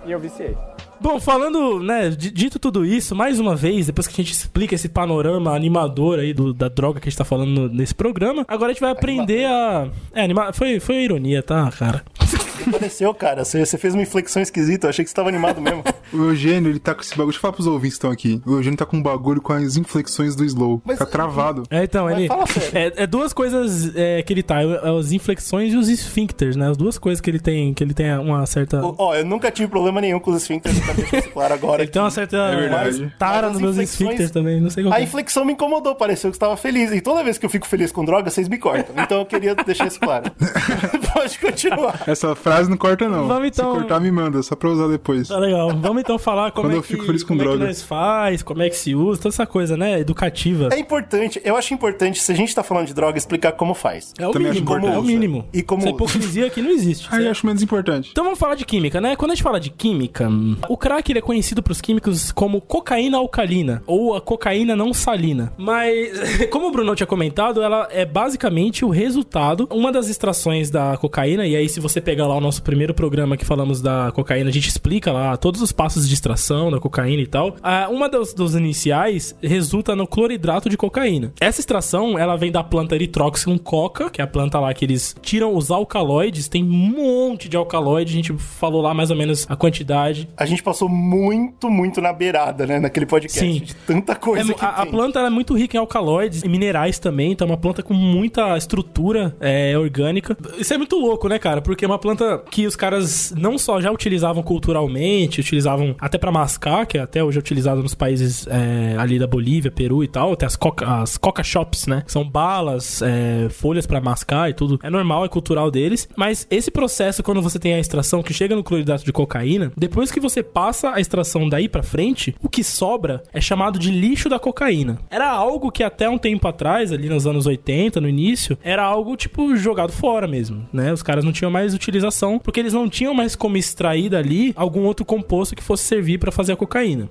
E eu viciei. Bom, falando, né, di- dito tudo isso, mais uma vez, depois que a gente explica esse panorama animador aí do- da droga que a gente tá falando no- nesse programa, agora a gente vai aprender a. É, anima... foi, foi ironia, tá, cara? Pareceu, cara. Você, você fez uma inflexão esquisita. Eu achei que você tava animado mesmo. O Eugênio, ele tá com esse bagulho. Deixa eu falar pros ouvintes que estão aqui. O Eugênio tá com um bagulho com as inflexões do slow. Mas- tá travado. É, então, Mas ele. fala sério. É, é duas coisas é, que ele tá: é as inflexões e os esfíncteres, né? As duas coisas que ele tem, que ele tem uma certa. Ó, Ó, eu nunca tive problema nenhum com os esfíncteres, pra deixar isso claro agora. Ele tem uma certa É verdade. tara nos meus esfíncteres também, não sei qual A que é. inflexão me incomodou, pareceu que você estava feliz. E toda vez que eu fico feliz com droga, vocês me cortam. Então eu queria deixar isso claro. Pode continuar. Essa frase não corta, não. Vamos então- Se cortar, me manda, só pra usar depois. Tá legal. Vamos então falar como Quando é eu que, fico feliz com como é que nós faz, como é que se usa, toda essa coisa, né? Educativa. É importante, eu acho importante, se a gente tá falando de droga, explicar como faz. É o Também mínimo, é o mínimo. E como Essa usa. hipocrisia aqui não existe. Aí eu acho menos importante. Então vamos falar de química, né? Quando a gente fala de química, o crack ele é conhecido pros químicos como cocaína alcalina ou a cocaína não salina. Mas, como o Bruno tinha comentado, ela é basicamente o resultado, uma das extrações da cocaína, e aí se você pegar lá o nosso primeiro programa que falamos da cocaína, a gente explica lá todos os passos de extração da cocaína e tal. Ah, uma dos, dos iniciais resulta no cloridrato de cocaína. Essa extração, ela vem da planta Erythroxylum coca, que é a planta lá que eles tiram os alcaloides, tem um monte de alcaloide, a gente falou lá mais ou menos a quantidade. A gente passou muito, muito na beirada, né, naquele podcast. Sim. De tanta É coisa mu- que a, a planta é muito rica em alcaloides e minerais também, então é uma planta com muita estrutura é, orgânica. Isso é muito louco, né, cara? Porque é uma planta que os caras não só já utilizavam culturalmente, utilizavam até pra mascar, que é até hoje é utilizado nos países é, ali da Bolívia, Peru e tal, até as coca, as coca shops, né? São balas, é, folhas pra mascar e tudo. É normal, é cultural deles. Mas esse processo, quando você tem a extração que chega no cloridrato de cocaína, depois que você passa a extração daí pra frente, o que sobra é chamado de lixo da cocaína. Era algo que até um tempo atrás, ali nos anos 80, no início, era algo tipo jogado fora mesmo, né? Os caras não tinham mais utilização porque eles não tinham mais como extrair dali algum outro composto que fosse servir pra fazer a cocaína.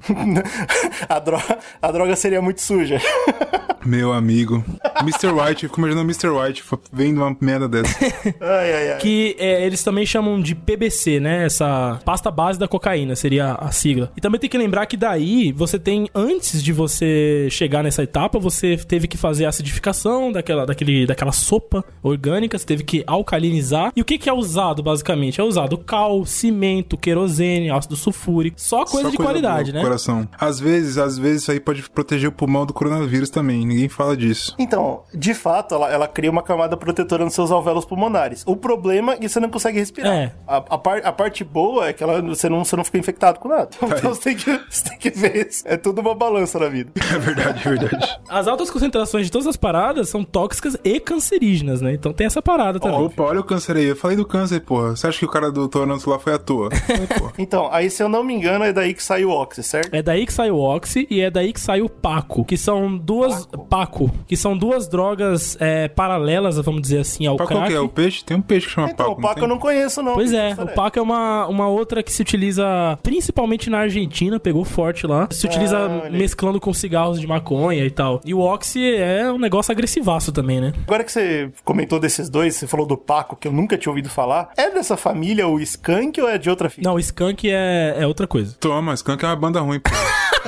a, droga, a droga seria muito suja. Meu amigo. Mr. White, eu fico imaginando Mr. White vendo uma merda dessa. ai, ai, ai. que é, eles também chamam de PBC, né? Essa pasta base da cocaína seria a sigla. E também tem que lembrar que daí você tem, antes de você chegar nessa etapa, você teve que fazer a acidificação daquela, daquele, daquela sopa orgânica, você teve que alcalinizar. E o que, que é usado, basicamente? É usado cal, cimento, querosene, ácido sulfúrico, só coisa Só de qualidade, boa né? Coração. Às vezes, às vezes isso aí pode proteger o pulmão do coronavírus também. Ninguém fala disso. Então, de fato, ela, ela cria uma camada protetora nos seus alvéolos pulmonares. O problema é que você não consegue respirar. É. A, a, par- a parte boa é que ela, você, não, você não fica infectado com nada. Então você tem, que, você tem que ver isso. É tudo uma balança na vida. É verdade, é verdade. As altas concentrações de todas as paradas são tóxicas e cancerígenas, né? Então tem essa parada também. Opa, olha o câncer aí. Eu falei do câncer, porra. Você acha que o cara do Toronto lá foi à toa? Foi. Então, aí se eu não me engano, é daí que sai o Oxy, certo? É daí que sai o Oxy e é daí que sai o Paco, que são duas Paco, que são duas drogas é, paralelas, vamos dizer assim, ao Qual qual crack. que é? O peixe? Tem um peixe que chama Então, Paco. o Paco eu não conheço, não. Pois é, o diferente. Paco é uma, uma outra que se utiliza principalmente na Argentina, pegou forte lá. Se utiliza Ah, mesclando com cigarros de maconha e tal. E o Oxy é um negócio agressivaço também, né? Agora que você comentou desses dois, você falou do Paco, que eu nunca tinha ouvido falar. É dessa família o Skunk ou é de outra filha? Não, o Skunk é, é outra coisa. Toma, Skunk é uma banda ruim, porra.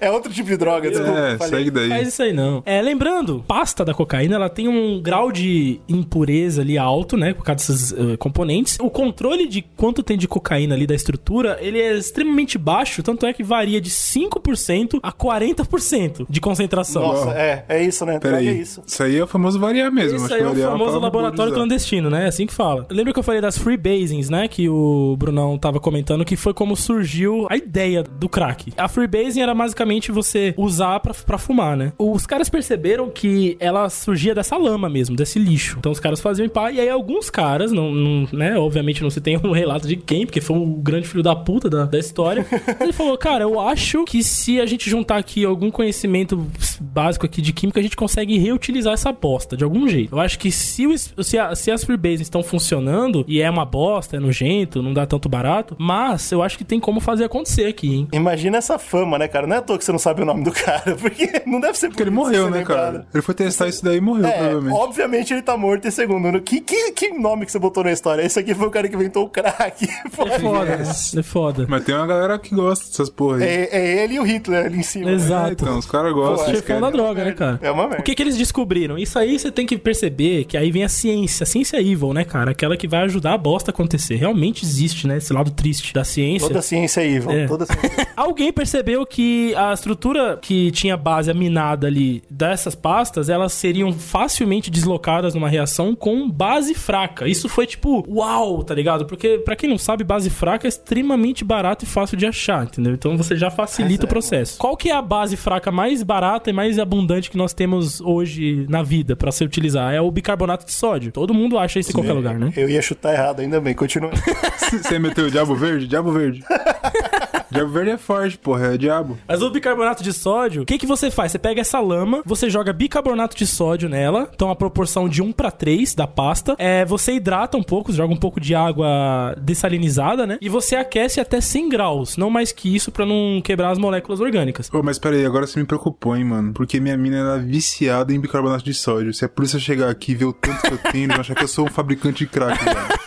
É outro tipo de droga, desculpa. É, falei. segue daí. Faz isso aí não. É, lembrando, pasta da cocaína, ela tem um grau de impureza ali alto, né, por causa desses eh, componentes. O controle de quanto tem de cocaína ali da estrutura, ele é extremamente baixo, tanto é que varia de 5% a 40% de concentração. Nossa, é, é isso, né? Pera Droga é isso. Isso aí é o famoso variar mesmo. Isso aí é o uma famoso laboratório clandestino, né? É assim que fala. Lembra que eu falei das freebasings, né? Que o Brunão tava comentando que foi como surgiu a ideia do crack. A freebasing era basicamente você usar pra, pra fumar, né? Os caras perceberam que ela surgia dessa lama mesmo, desse lixo. Então os caras faziam em pá, e aí alguns caras, não, não- né? Obviamente não se tem um relato de quem, porque foi um grande filho da puta da, da história. Ele falou, cara, eu acho que se a gente juntar aqui algum conhecimento básico aqui de química, a gente consegue reutilizar essa bosta de algum jeito. Eu acho que se, o, se, a- se as freebasing estão funcionando, e é uma bosta, é nojento, não dá tanto barato, mas eu acho que tem como fazer acontecer aqui, hein? Imagina essa fama, né, cara? Não é à toa que você não sabe o nome do cara, porque não deve ser Porque ele morreu, né, cara? Ele foi testar isso daí e morreu, É, provavelmente. obviamente ele tá morto em segundo. Que, que, que nome que você botou na história? Esse aqui foi o cara que inventou o crack. Pô, É foda, né? É foda. Mas tem uma galera que gosta dessas porra aí. É, é ele e o Hitler ali em cima. né? Exato. É, então, os caras gostam. eles Chefão da querem. droga, né, cara? É uma merda. O que que eles descobriram? Isso aí você tem que perceber que aí vem a ciência. A ciência é evil, né, cara? Aquela que vai ajudar a bosta a acontecer. Realmente existe, né? Esse lado triste da ciência. Toda ciência é evil. É. Toda ciência. Alguém percebeu que a estrutura que tinha base aminada ali dessas pastas, elas seriam facilmente deslocadas numa reação com base fraca. Isso foi tipo, uau, tá ligado? Porque, pra quem não sabe, base fraca é extremamente barato e fácil de achar, entendeu? Então você já facilita o processo. Qual que é a base fraca mais barata e mais abundante que nós temos hoje na vida pra se utilizar? É o bicarbonato de sódio. Todo mundo acha isso em qualquer lugar, né? Eu ia chutar errado, ainda bem. Continua. Você meteu o Diabo Verde? Diabo Verde. Diabo verde é forte, porra, é diabo. Mas o bicarbonato de sódio, o que, que você faz? Você pega essa lama, você joga bicarbonato de sódio nela, então a proporção de 1 para 3 da pasta. É, você hidrata um pouco, joga um pouco de água dessalinizada, né? E você aquece até 100 graus, não mais que isso pra não quebrar as moléculas orgânicas. Ô, mas peraí, agora você me preocupou, hein, mano. Porque minha mina era viciada em bicarbonato de sódio. Se a polícia chegar aqui e ver o tanto que eu tenho, vão achar que eu sou um fabricante de crack, velho.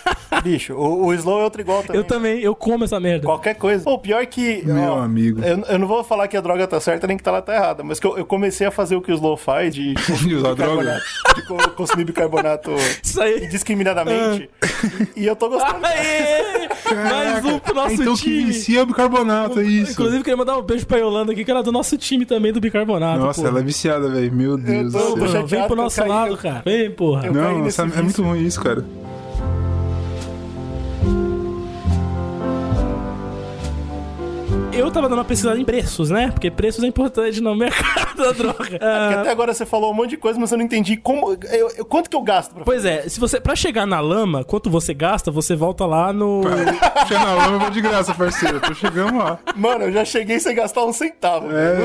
Bicho, o, o Slow é outro igual também. Eu também, eu como essa merda. Qualquer coisa. Pô, pior que. Meu ó, amigo. Eu, eu não vou falar que a droga tá certa nem que ela tá errada, mas que eu, eu comecei a fazer o que o Slow faz de consumir usar droga? De co- consumir bicarbonato Isso aí. indiscriminadamente. E eu tô gostando. Aê! Mais um pro nosso então que time. vicia é o bicarbonato, é isso. Inclusive, queria mandar um beijo pra Yolanda aqui, que era do nosso time também do bicarbonato. Nossa, porra. ela é viciada, velho. Meu Deus tô- do tô céu. chateado Vem pro que eu nosso caí, lado, eu- cara. Vem, porra. eu- Não, essa- é muito ruim isso, cara. Eu tava dando uma pesquisada em preços, né? Porque preços é importante no mercado da droga. Porque Ah, até agora você falou um monte de coisa, mas eu não entendi como. eu- eu- quanto que eu gasto pra Pois é, se você para chegar na lama, quanto você gasta, você volta lá no Puxa na lama, eu vou de graça, parceiro. Tô chegando lá. Mano, eu já cheguei sem gastar um centavo. É,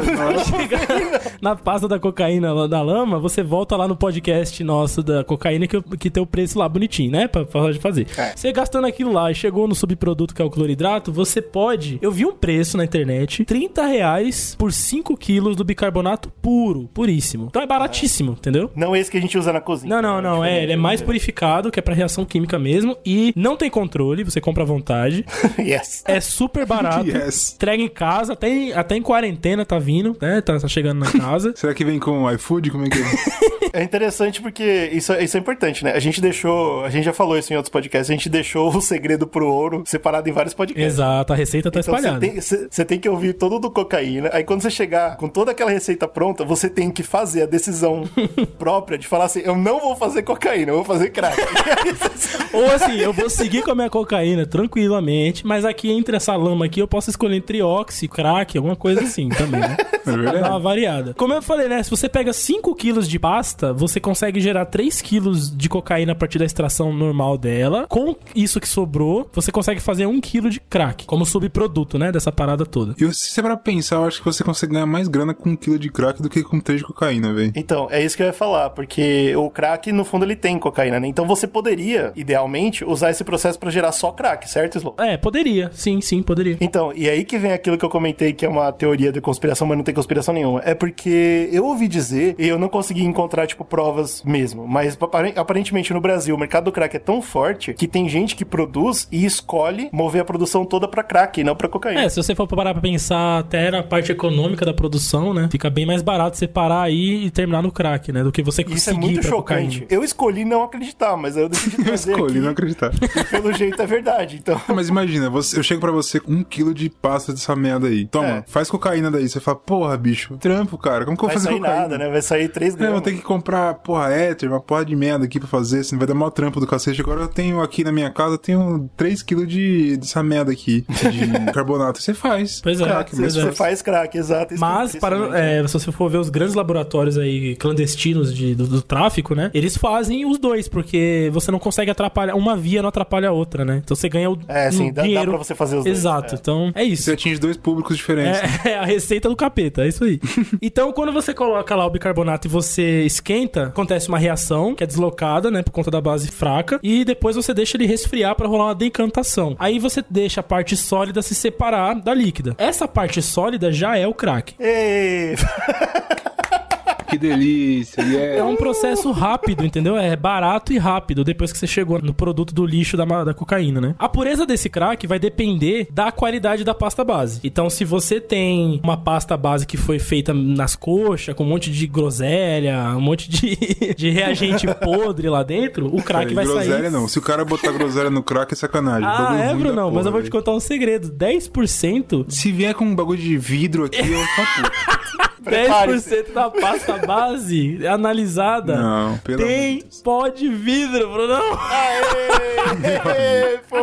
na pasta da cocaína lá da lama, você volta lá no podcast nosso da cocaína que, que tem o preço lá bonitinho, né? Pra, pra fazer. É. Você gastando aquilo lá e chegou no subproduto que é o cloridrato, você pode. Eu vi um preço na internet: 30 reais por 5 quilos do bicarbonato puro, puríssimo. Então é baratíssimo, entendeu? Não esse que a gente usa na cozinha. Não, não, não. É, ele é mais purificado, que é pra reação química mesmo. E não tem controle, você compra à vontade. yes. É super barato. Yes. Entrega em casa, até em, até em quarentena tá vindo, né? Tá, tá chegando na casa. Será que vem com iFood? Como é que é? É interessante porque isso, isso é importante, né? A gente deixou. A gente já falou isso em outros podcasts, a gente deixou o segredo pro ouro separado em vários podcasts. Exato, a receita tá Então você espalhada. tem, você- tem que ouvir todo do cocaína. Aí quando você chegar com toda aquela receita pronta, você tem que fazer a decisão própria de falar assim: eu não vou fazer cocaína, eu vou fazer crack. Ou assim, eu vou seguir com a minha cocaína tranquilamente, mas aqui entre essa lama aqui eu posso escolher entre oxi, crack, alguma coisa assim também, né? É verdade. Dá uma variada. Como eu falei, né? Se você pega 5 quilos de pasta, você consegue gerar 3 quilos de cocaína a partir da extração normal dela. Com isso que sobrou, você consegue fazer 1 quilo de crack, como subproduto, né? Dessa parada toda. E se você parar pra pensar, eu acho que você consegue ganhar mais grana com um quilo de crack do que com três de cocaína, velho. Então, é isso que eu ia falar, porque o crack, no fundo, ele tem cocaína, né? Então você poderia, idealmente, usar esse processo pra gerar só crack, certo, Slow? É, poderia. Sim, sim, poderia. Então, e aí que vem aquilo que eu comentei que é uma teoria de conspiração, mas não tem conspiração nenhuma. É porque eu ouvi dizer, e eu não consegui encontrar, tipo, provas mesmo, mas apare- aparentemente no Brasil o mercado do crack é tão forte que tem gente que produz e escolhe mover a produção toda pra crack e não pra cocaína. É, se você for parar pra pensar até na parte econômica da produção, né? Fica bem mais barato você parar aí e terminar no crack, né? Do que você Isso é conseguir muito chocante. cocaína. Eu escolhi não acreditar, mas eu decidi trazer Escolhi aqui, não acreditar. e pelo jeito é verdade. Então, Mas imagina, você- eu chego pra você com um quilo de pasta dessa merda aí. Toma, É. faz cocaína daí. Você fala, porra, bicho, trampo, cara. Como que eu vou vai fazer sair cocaína? nada, né? Vai sair 3 É, eu gramas. vou ter que comprar, porra, éter, uma porra de merda aqui pra fazer, senão vai dar mó trampo do cacete. Agora eu tenho aqui na minha casa, eu tenho 3kg de, dessa merda aqui, de carbonato. Você faz. Pois é, Crack, pois mas é. Você faz crack, exato. Mas, é para, é, se você for ver os grandes laboratórios aí clandestinos de, do, do tráfico, né? Eles fazem os dois, porque você não consegue atrapalhar. Uma via não atrapalha a outra, né? Então você ganha o É, sim, um dá, dá dinheiro. pra você fazer os dois. Exato. É. Então, é isso. Você atinge dois públicos diferentes. É, é a receita do capeta, é isso aí. então, quando você coloca lá o bicarbonato e você esquenta, acontece uma reação que é deslocada, né, por conta da base fraca, e depois você deixa ele resfriar pra rolar uma decantação. Aí você deixa a parte sólida se separar da líquida. Essa parte sólida já é o crack. Ei, Que delícia. E É é... um processo rápido, entendeu? É barato e rápido depois que você chegou no produto do lixo da, da cocaína, né? A pureza desse crack vai depender da qualidade da pasta base. Então, se você tem uma pasta base que foi feita nas coxas, com um monte de groselha, um monte de, de reagente podre lá dentro, o crack vai groselha sair. não. Se o cara botar groselha no crack, é sacanagem. Ah, é, Brunão? Mas eu vou te contar um segredo. 10%. Se vier com um bagulho de vidro aqui, eu. Prepare-se. 10% da pasta base analisada Não, tem pó de vidro, Brunão. Aê, aê, pô.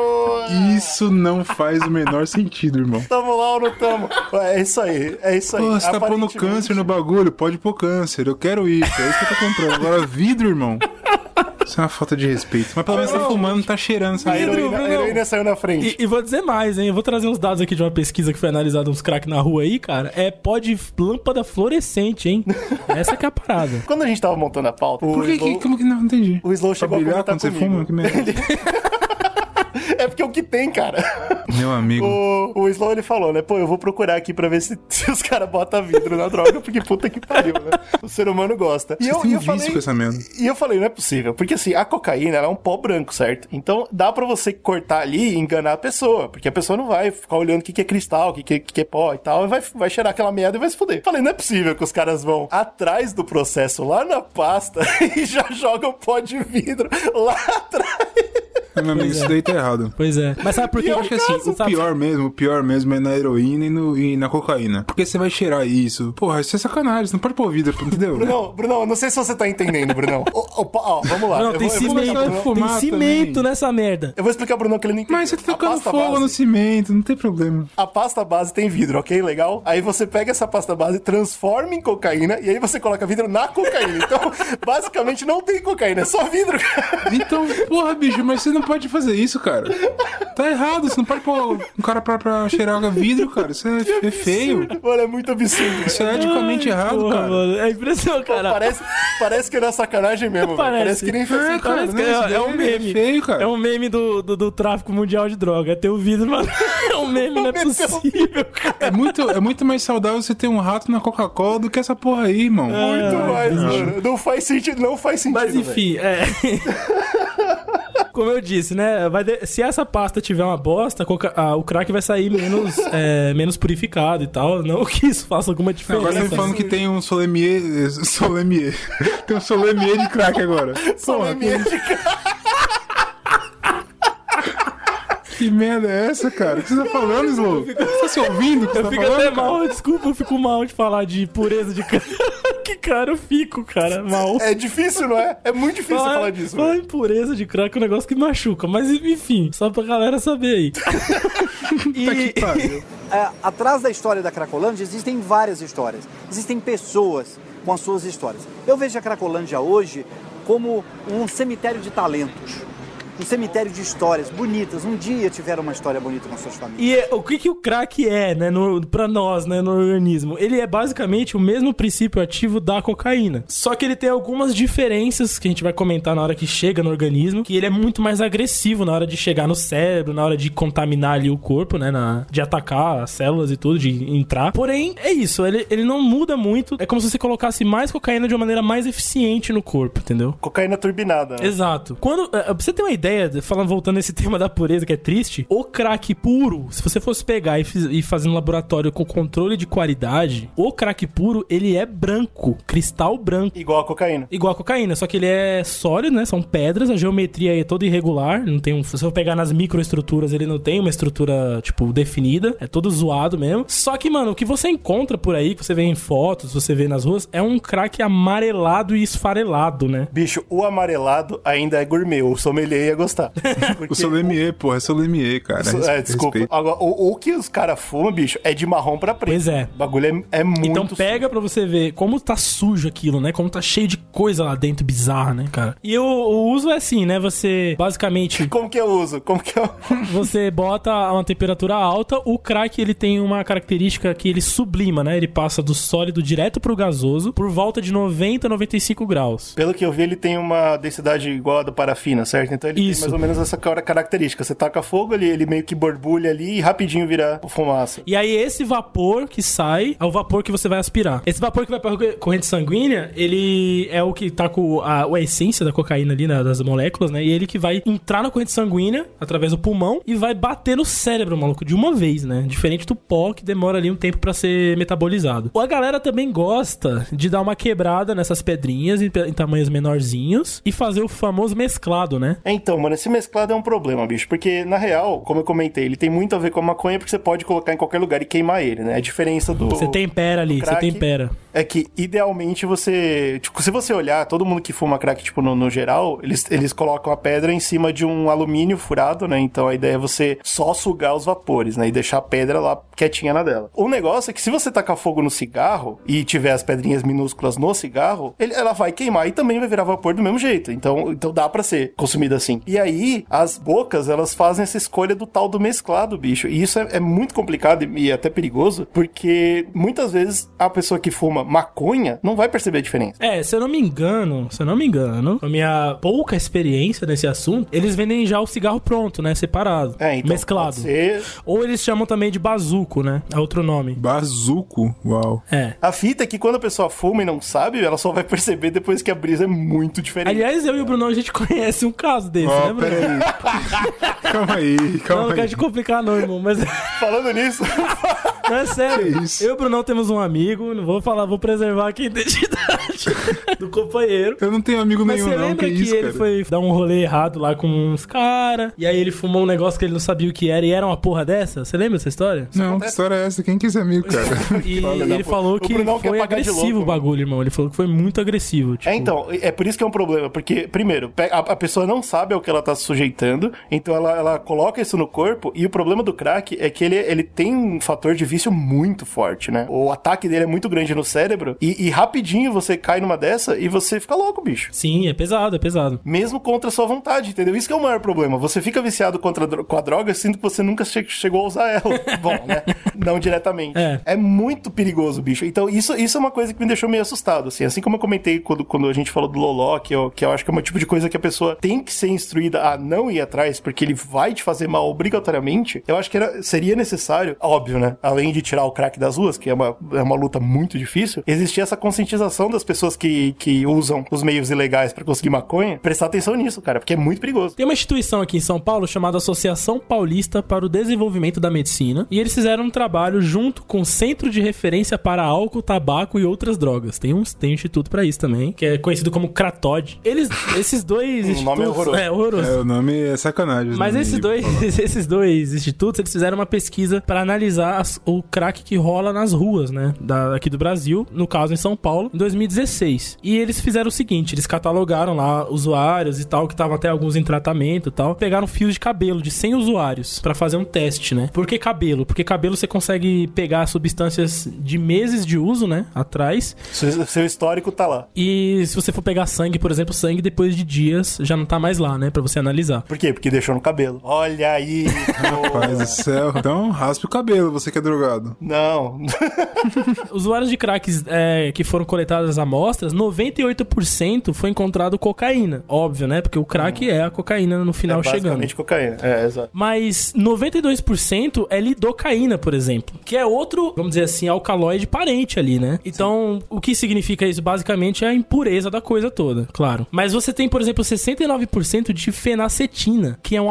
Isso não faz o menor sentido, irmão. Tamo lá ou não tamo? É isso aí, é isso aí. Pô, você tá pondo câncer no bagulho? Pode pôr câncer. Eu quero isso. É isso que eu tô comprando. Agora, vidro, irmão. Isso é uma falta de respeito. Mas pelo menos tá fumando, tá cheirando. A Sabe? Pedro, heroína, a heroína saiu na frente. E, e vou dizer mais, hein? Eu vou trazer uns dados aqui de uma pesquisa que foi analisada uns crack na rua aí, cara. É pó de lâmpada fluorescente, hein? Essa que é a parada. Quando a gente tava montando a pauta, Por que, Slow, que, como que não entendi? o Slow chegou a brilhar quando você comigo. fuma? Que merda. É porque é o que tem, cara. Meu amigo. O, o Slow ele falou, né? Pô, eu vou procurar aqui pra ver se, se os caras botam vidro na droga, porque puta que pariu, né? O ser humano gosta. E Vocês eu, têm eu falei. merda. E eu falei, não é possível. Porque assim, a cocaína ela é um pó branco, certo? Então dá pra você cortar ali e enganar a pessoa. Porque a pessoa não vai ficar olhando o que, que é cristal, o que, que, que é pó e tal. E vai, vai cheirar aquela merda e vai se fuder. Falei, não é possível que os caras vão atrás do processo, lá na pasta, e já jogam pó de vidro lá atrás. Meu amigo, isso daí tá errado. Pois é. Mas sabe por quê? Eu acho que assim, o Sabe- pior mesmo, o pior mesmo é na heroína e, no- e na cocaína. Porque você vai cheirar isso. Porra, isso é sacanagem, você não pode pôr vidro, entendeu? Brunão, Brunão, eu não sei se você tá entendendo, Brunão. Ô, ó, ó, vamos lá. Não, eu tem vou, vou cimento, fumar tem cimento também. nessa merda. Eu vou explicar pro Brunão que ele não entendeu. Mas você tá tocando fogo base- no cimento, não tem problema. A pasta base tem vidro, ok? Legal? Aí você pega essa pasta base, transforma em cocaína e aí você coloca vidro na cocaína. Então, basicamente não tem cocaína, é só vidro. Então, porra, bicho, mas você não pode fazer isso, cara. Tá errado, você não pode pôr um cara pra, pra cheirar vidro, cara. Isso é, é feio. Mano, é muito absurdo. Isso é eticamente errado, Porra, cara. mano, é impressionante, cara. Parece, parece que não é sacanagem mesmo. Parece. Parece que nem foi É, assim. cara, Parece que não, é, é um daí meme. É feio, cara. É um meme do, do, do tráfico mundial de droga. É ter o vidro, mano. É um meme, não é o possível, cara. É muito, é muito mais saudável você ter um rato na Coca-Cola do que essa porra aí, irmão. Muito mais, mano. Não faz sentido, não faz sentido. Mas enfim, é. Como eu disse, né? vai de- Se essa pasta tiver uma bosta, coca- ah, o crack vai sair menos, é, menos purificado e tal. Não que isso faça alguma diferença. Agora você tá falando que tem um solemier. eh, Solemier. tem um solemier de crack agora. Meme de que merda é essa, cara? O que você tá falando, Slow? Você tá se ouvindo o que você Eu tá fico falando? até cara? mal, desculpa, eu fico mal de falar de pureza de crack. Que cara, eu fico, cara, mal. É difícil, não é? É muito difícil você falar disso, falar velho. em pureza de crack é um negócio que machuca. Mas enfim, só pra galera saber aí. Que pariu. É, atrás da história da Cracolândia existem várias histórias. Existem pessoas com as suas histórias. Eu vejo a Cracolândia hoje como um cemitério de talentos. Um cemitério de histórias bonitas. Um dia tiveram uma história bonita com suas famílias. E é- o que, que o crack é, né, no, pra nós, né, no organismo? Ele é basicamente o mesmo princípio ativo da cocaína. Só que ele tem algumas diferenças que a gente vai comentar na hora que chega no organismo, que ele é muito mais agressivo na hora de chegar no cérebro, na hora de contaminar ali o corpo, né, na, de atacar as células e tudo, de entrar. Porém, é isso, ele, ele não muda muito. É como se você colocasse mais cocaína de uma maneira mais eficiente no corpo, entendeu? Cocaína turbinada, né? Exato. Quando, é, pra você ter uma ideia, falando, voltando nesse tema da pureza que é triste, o crack puro, se você fosse pegar e, fiz- e fazer no laboratório com controle de qualidade, o crack puro, ele é branco, cristal branco. Igual a cocaína. Igual a cocaína, só que ele é sólido, né? São pedras, a geometria é toda irregular. Não tem um. Se você for pegar nas microestruturas, ele não tem uma estrutura, tipo, definida. É todo zoado mesmo. Só que, mano, o que você encontra por aí, que você vê em fotos, você vê nas ruas, é um crack amarelado e esfarelado, né? Bicho, o amarelado ainda é gourmet. O sommelier ia gostar. Porque O solemier, porra, é solemier, cara. o- Res- É, desculpa. respeito. Agora, o, o que os caras fumam, bicho, é de marrom pra preto. Pois é. O bagulho é, é muito. Então pega pra você ver como tá sujo aquilo, né? Como tá cheio de coisa lá dentro bizarra, né, cara? E o, o uso é assim, né? Você basicamente Como que eu uso? Como que eu. você bota a uma temperatura alta, o crack ele tem uma característica que ele sublima, né? Ele passa do sólido direto pro gasoso por volta de 90 a 95 graus. Pelo que eu vi, ele tem uma densidade igual a da parafina, certo? Então ele Isso. tem mais ou menos essa cara- característica. Você taca fogo, ele, ele meio que borbulha ali e rapidinho vira fumaça. E aí esse vapor que sai é o vapor que você vai aspirar. Esse vapor que vai pra corrente sanguínea, ele é o que tá com a, a essência da cocaína ali, né, das moléculas, né? E ele que vai entrar na corrente sanguínea através do pulmão e vai bater no cérebro, maluco, de uma vez, né? Diferente do pó que demora ali um tempo pra ser metabolizado. A galera também gosta de dar uma quebrada nessas pedrinhas em, em tamanhos menorzinhos e fazer o famoso mesclado, né? É, Então, mano, esse mesclado é um problema, bicho. Porque, na real, como eu comentei, ele tem muito a ver com a maconha porque você pode colocar em qualquer lugar e queimar ele, né? A diferença do. Você tempera ali, você tempera. é que idealmente você. Tipo, se você olhar, todo mundo que fuma crack, tipo, no, no geral, eles, eles colocam a pedra em cima de um alumínio furado, né? Então a ideia é você só sugar os vapores, né? E deixar a pedra lá quietinha na dela. O negócio é que se você tacar fogo no cigarro e tiver as pedrinhas minúsculas no cigarro, ele, ela vai queimar e também vai virar vapor do mesmo jeito. Então, então dá pra ser consumida assim. E aí, as bocas, elas fazem essa escolha do tal do mesclado, bicho. E isso é, é muito complicado e, e até perigoso, porque muitas vezes a pessoa que fuma maconha não vai perceber a diferença. É, se eu não me engano, se eu não me engano, a minha pouca experiência nesse assunto, eles vendem já o cigarro pronto, né? Separado. É, então. mesclado. pode ser- Ou eles chamam também de bazuco, né? É outro nome. Bazuco? Uau. É. A fita é que quando a pessoa fuma e não sabe, ela só vai perceber depois que a brisa é muito diferente. Aliás, eu e o Brunão, a gente conhece um caso desse, Né, Bruno? peraí. calma aí, Não, calma não aí. quero te complicar não, irmão, mas Falando nisso, não é sério. Eu e o Brunão temos um amigo, não vou falar, vou preservar aqui a identidade do companheiro. Eu não tenho amigo Mas nenhum, você não. lembra Que que, isso, ele cara? foi dar um rolê errado lá com uns caras, e aí ele fumou um negócio que ele não sabia o que era, e era uma porra dessa? Você lembra dessa história? Não, que história é essa? Quem que é esse amigo, cara? E Fala, ele não, falou que foi agressivo louco, o bagulho, irmão. Ele falou que foi muito agressivo. Tipo, É, então, é por isso que é um problema, porque, primeiro, a, a pessoa não sabe ao que ela tá se sujeitando, então ela, ela coloca isso no corpo, e o problema do crack é que ele, ele tem um fator de vício muito forte, né? O ataque dele é muito grande no cérebro, e, e rapidinho você cai numa dessa e você fica louco, bicho. Sim, é pesado, é pesado. Mesmo contra a sua vontade, entendeu? Isso que é o maior problema. Você fica viciado contra, com a droga, sendo que você nunca che- chegou a usar ela. Bom, né? Não diretamente. É. muito perigoso, bicho. Então, isso, isso é uma coisa que me deixou meio assustado, assim. Assim como eu comentei quando, quando a gente falou do Loló, que eu, que eu acho que é um tipo de coisa que a pessoa tem que ser instruída a não ir atrás, porque ele vai te fazer mal obrigatoriamente. Eu acho que era, seria necessário, óbvio, né? Além de tirar o crack das ruas, que é uma, é uma luta muito difícil, existir essa conscientização das pessoas que, que usam os meios ilegais pra conseguir maconha, prestar atenção nisso, cara, porque é muito perigoso. Tem uma instituição aqui em São Paulo chamada Associação Paulista para o Desenvolvimento da Medicina e eles fizeram um trabalho junto com o Centro de Referência para Álcool, Tabaco e Outras Drogas. Tem um, tem um instituto para isso também, que é conhecido como CRATOD. Eles, esses dois O institutos... nome é horroroso. É, horroroso. É, o nome é sacanagem. Mas esses dois, esses dois institutos, eles fizeram uma pesquisa para analisar as- o crack que rola nas ruas, né, da, aqui do Brasil, no caso em São Paulo, em 2016. E eles fizeram o seguinte, eles catalogaram lá usuários e tal, que estavam até alguns em tratamento e tal, pegaram fios de cabelo de 100 usuários para fazer um teste, né? Por que cabelo? Porque cabelo você consegue pegar substâncias de meses de uso, né, atrás, Seu, seu histórico tá lá. e se você for pegar sangue, por exemplo, sangue depois de dias já não tá mais lá, né, para você analisar. Por quê? Porque deixou no cabelo. Olha aí. Rapaz do céu. Então, raspe o cabelo, você que é drogado. Não. Usuários de cracks é, que foram coletadas as amostras, 98% foi encontrado cocaína. Óbvio, né? Porque o crack é a cocaína no final é chegando. basicamente cocaína. É, exato. Mas 92% é lidocaína, por exemplo. Que é outro, vamos dizer assim, alcaloide parente ali, né? Então, o que significa isso? Basicamente é a impureza da coisa toda, claro. Mas você tem, por exemplo, 69% de fenacetina, que é um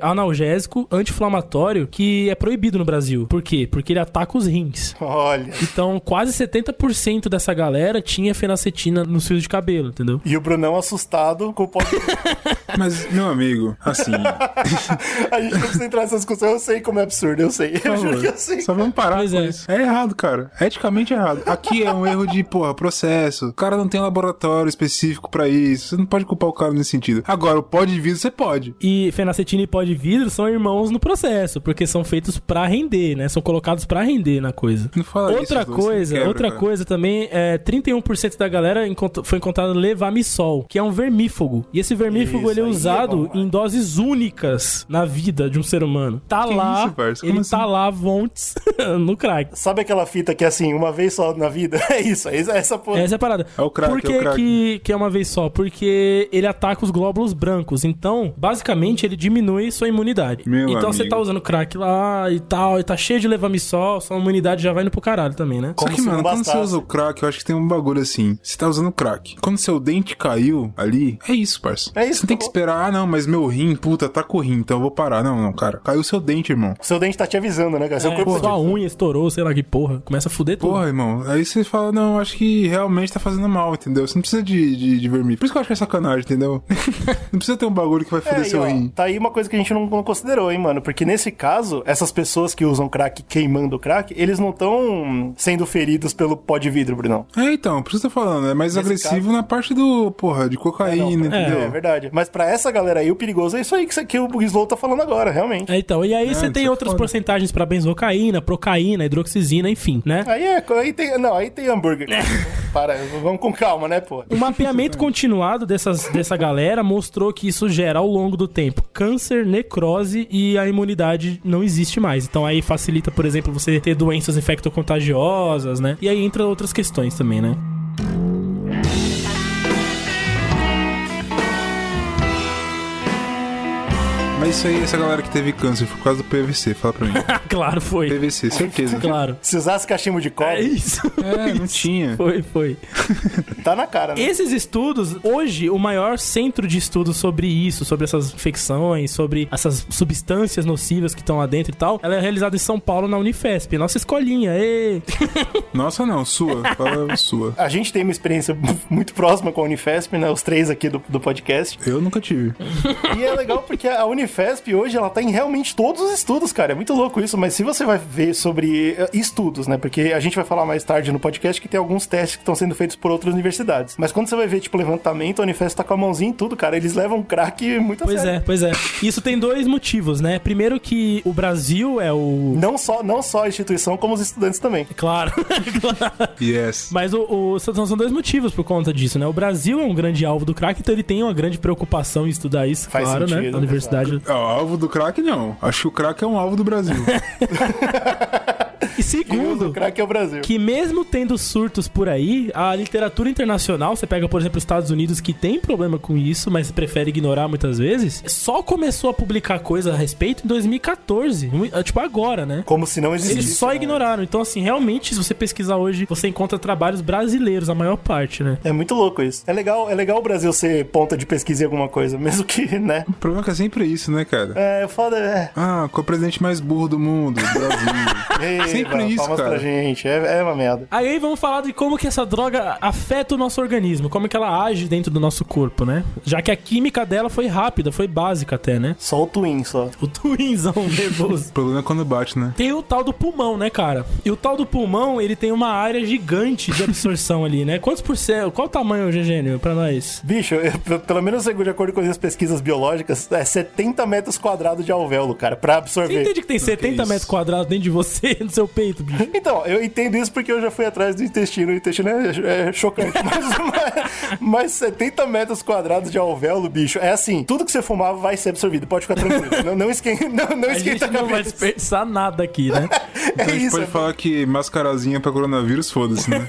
analgésico anti-inflamatório que é proibido no Brasil. Por quê? Porque ele ataca os rins. Olha. Então, quase 70% dessa galera tinha fenacetina nos fios de cabelo, entendeu? E o Brunão assustado com o pó. Mas, meu amigo, assim, A gente não precisa entrar nessa discussão. Eu sei como é absurdo, eu sei. Eu juro que eu sei. só vamos parar Pois com é. isso. É errado, cara. É eticamente errado. Aqui é um erro de, porra, processo. O cara não tem laboratório específico pra isso. Você não pode culpar o cara nesse sentido. Agora, o pó de vidro você pode. E fenacetina e pó de vidro são irmãos no processo, porque são feitos pra render, né? São colocados pra render na coisa. Não fala isso, Outra você coisa, quebra, outra cara. coisa também é 31% da galera foi encontrado levamisol, que é um vermífugo. E esse vermífugo Isso ele é é usado bom, em doses únicas na vida de um ser humano. Tá Que lá, isso, ele assim? tá lá vontes no crack. Sabe aquela fita que é assim, uma vez só na vida? É isso, é essa- essa porra. Essa é a parada. É o crack, Por que, é o crack. que, que é uma vez só? Porque ele ataca os glóbulos brancos. Então, basicamente, ele diminui sua imunidade. Meu então você amigo. tá usando crack lá e tal, e tá cheio de levamisol, sua imunidade já vai indo pro caralho também, né? Como Só que, mano, quando você usa o crack, eu acho que tem um bagulho assim. Você tá usando crack. Quando seu dente caiu ali, é isso, parça. É isso, Você tem que esperar, ah, não, mas meu rim, puta, tá com o rim, então eu vou parar. Não, não, cara. Caiu seu dente, irmão. Seu dente tá te avisando, né, cara? Seu corpo É, sua unha estourou, sei lá que porra. Começa a fuder tudo. Porra, irmão. Aí você fala, não, acho que realmente tá fazendo mal, entendeu? Você não precisa de, de, de vermelho. Por isso que eu acho que é sacanagem, entendeu? não precisa ter um bagulho que vai foder É, seu rim. tá aí uma coisa que a gente não, não considerou, hein, mano? Porque nesse caso, essas pessoas que usam crack queimando o crack, eles não estão sendo feridos pelo pó de vidro, Brunão. É, então, por isso eu tô falando, é mais Nesse agressivo caso- na parte do, porra, de cocaína, É, entendeu? é verdade. Mas pra essa galera aí, o perigoso é isso aí que, que o Slow tá falando agora, realmente. É, então, e aí você isso tem é outras foda. porcentagens pra benzocaína, procaína, hidroxizina, enfim, né? Aí é, aí tem, não, aí tem hambúrguer. Para, vamos com calma, né, pô? O mapeamento continuado dessas, dessa galera mostrou que isso gera ao longo do tempo câncer, necrose e a imunidade não existe mais. Então aí facilita, por exemplo, você ter doenças infectocontagiosas, né? E aí entra outras questões também, né? Mas isso aí, essa galera que teve câncer foi por causa do PVC, fala pra mim. claro, foi. PVC, certeza. Claro. Se usasse cachimbo de É cobre, isso. É, não tinha. Foi, foi. tá na cara, né? Esses estudos, hoje, o maior centro de estudos sobre isso, sobre essas infecções, sobre essas substâncias nocivas que estão lá dentro e tal, ela é realizada em São Paulo, na Unifesp. Nossa escolinha, ê! Nossa, não, sua. Fala sua. A gente tem uma experiência muito próxima com a Unifesp, né? Os três aqui do, do podcast. Eu nunca tive. E é legal porque a Unifesp hoje, ela tá em realmente todos os estudos, cara. É muito louco isso, mas se você vai ver sobre eh, estudos, né? Porque a gente vai falar mais tarde no podcast que tem alguns testes que estão sendo feitos por outras universidades. Mas quando você vai ver, tipo, levantamento, a Unifesp tá com a mãozinha em tudo, cara. Eles levam crack muito a Pois sério. é, pois é. Isso tem dois motivos, né? Primeiro que o Brasil é o... Não só, não só a instituição, como os estudantes também. Claro, claro. Yes. Mas o, o- são são dois motivos por conta disso, né? O Brasil é um grande alvo do crack, então ele tem uma grande preocupação em estudar isso, Faz claro, né? sentido, A universidade. Ah, o alvo do crack, não. Acho que o crack é um alvo do Brasil. E O segundo, crack é o Brasil. que mesmo tendo surtos por aí, a literatura internacional, você pega, por exemplo, os Estados Unidos que tem problema com isso, mas prefere ignorar muitas vezes, só começou a publicar coisa a respeito em 2014, mu- é, tipo agora, né? Como se não existisse. Eles só né? ignoraram. Então, assim, realmente, se você pesquisar hoje, você encontra trabalhos brasileiros, a maior parte, né? É muito louco isso. É legal, é legal o Brasil ser ponta de pesquisa em alguma coisa, mesmo que, né? o problema é que é sempre isso, né, cara? É, foda, é. Ah, qual é o presidente mais burro do mundo? Brasil. Ei, Sempre mano, isso, cara. pra gente. É, é uma merda. Aí vamos falar de como que essa droga afeta o nosso organismo, como que ela age dentro do nosso corpo, né? Já que a química dela foi rápida, foi básica até, né? Só o Twin, só. O twinzão nervoso. O problema é quando bate, né? Tem o tal do pulmão, né, cara? E o tal do pulmão, ele tem uma área gigante de absorção ali, né? Quantos por cento? Qual o tamanho, Gênio, pra nós? Bicho, eu- pelo menos de acordo com as minhas pesquisas biológicas, é 70 metros quadrados de alvéolo, cara, pra Você absorver. entende que tem 70 isso? metros quadrados dentro de você, no seu peito, bicho? Então, eu entendo isso porque eu já fui atrás do intestino. O intestino é, é chocante. Mas, mas, mas 70 metros quadrados de alvéolo, bicho, é assim: tudo que você fumar vai ser absorvido. Pode ficar tranquilo. não, não esquenta, não, não A gente esquenta a não vai desperdiçar nada aqui, né? Então a É gente isso. pode falar que mascarazinha pra coronavírus, foda-se, né?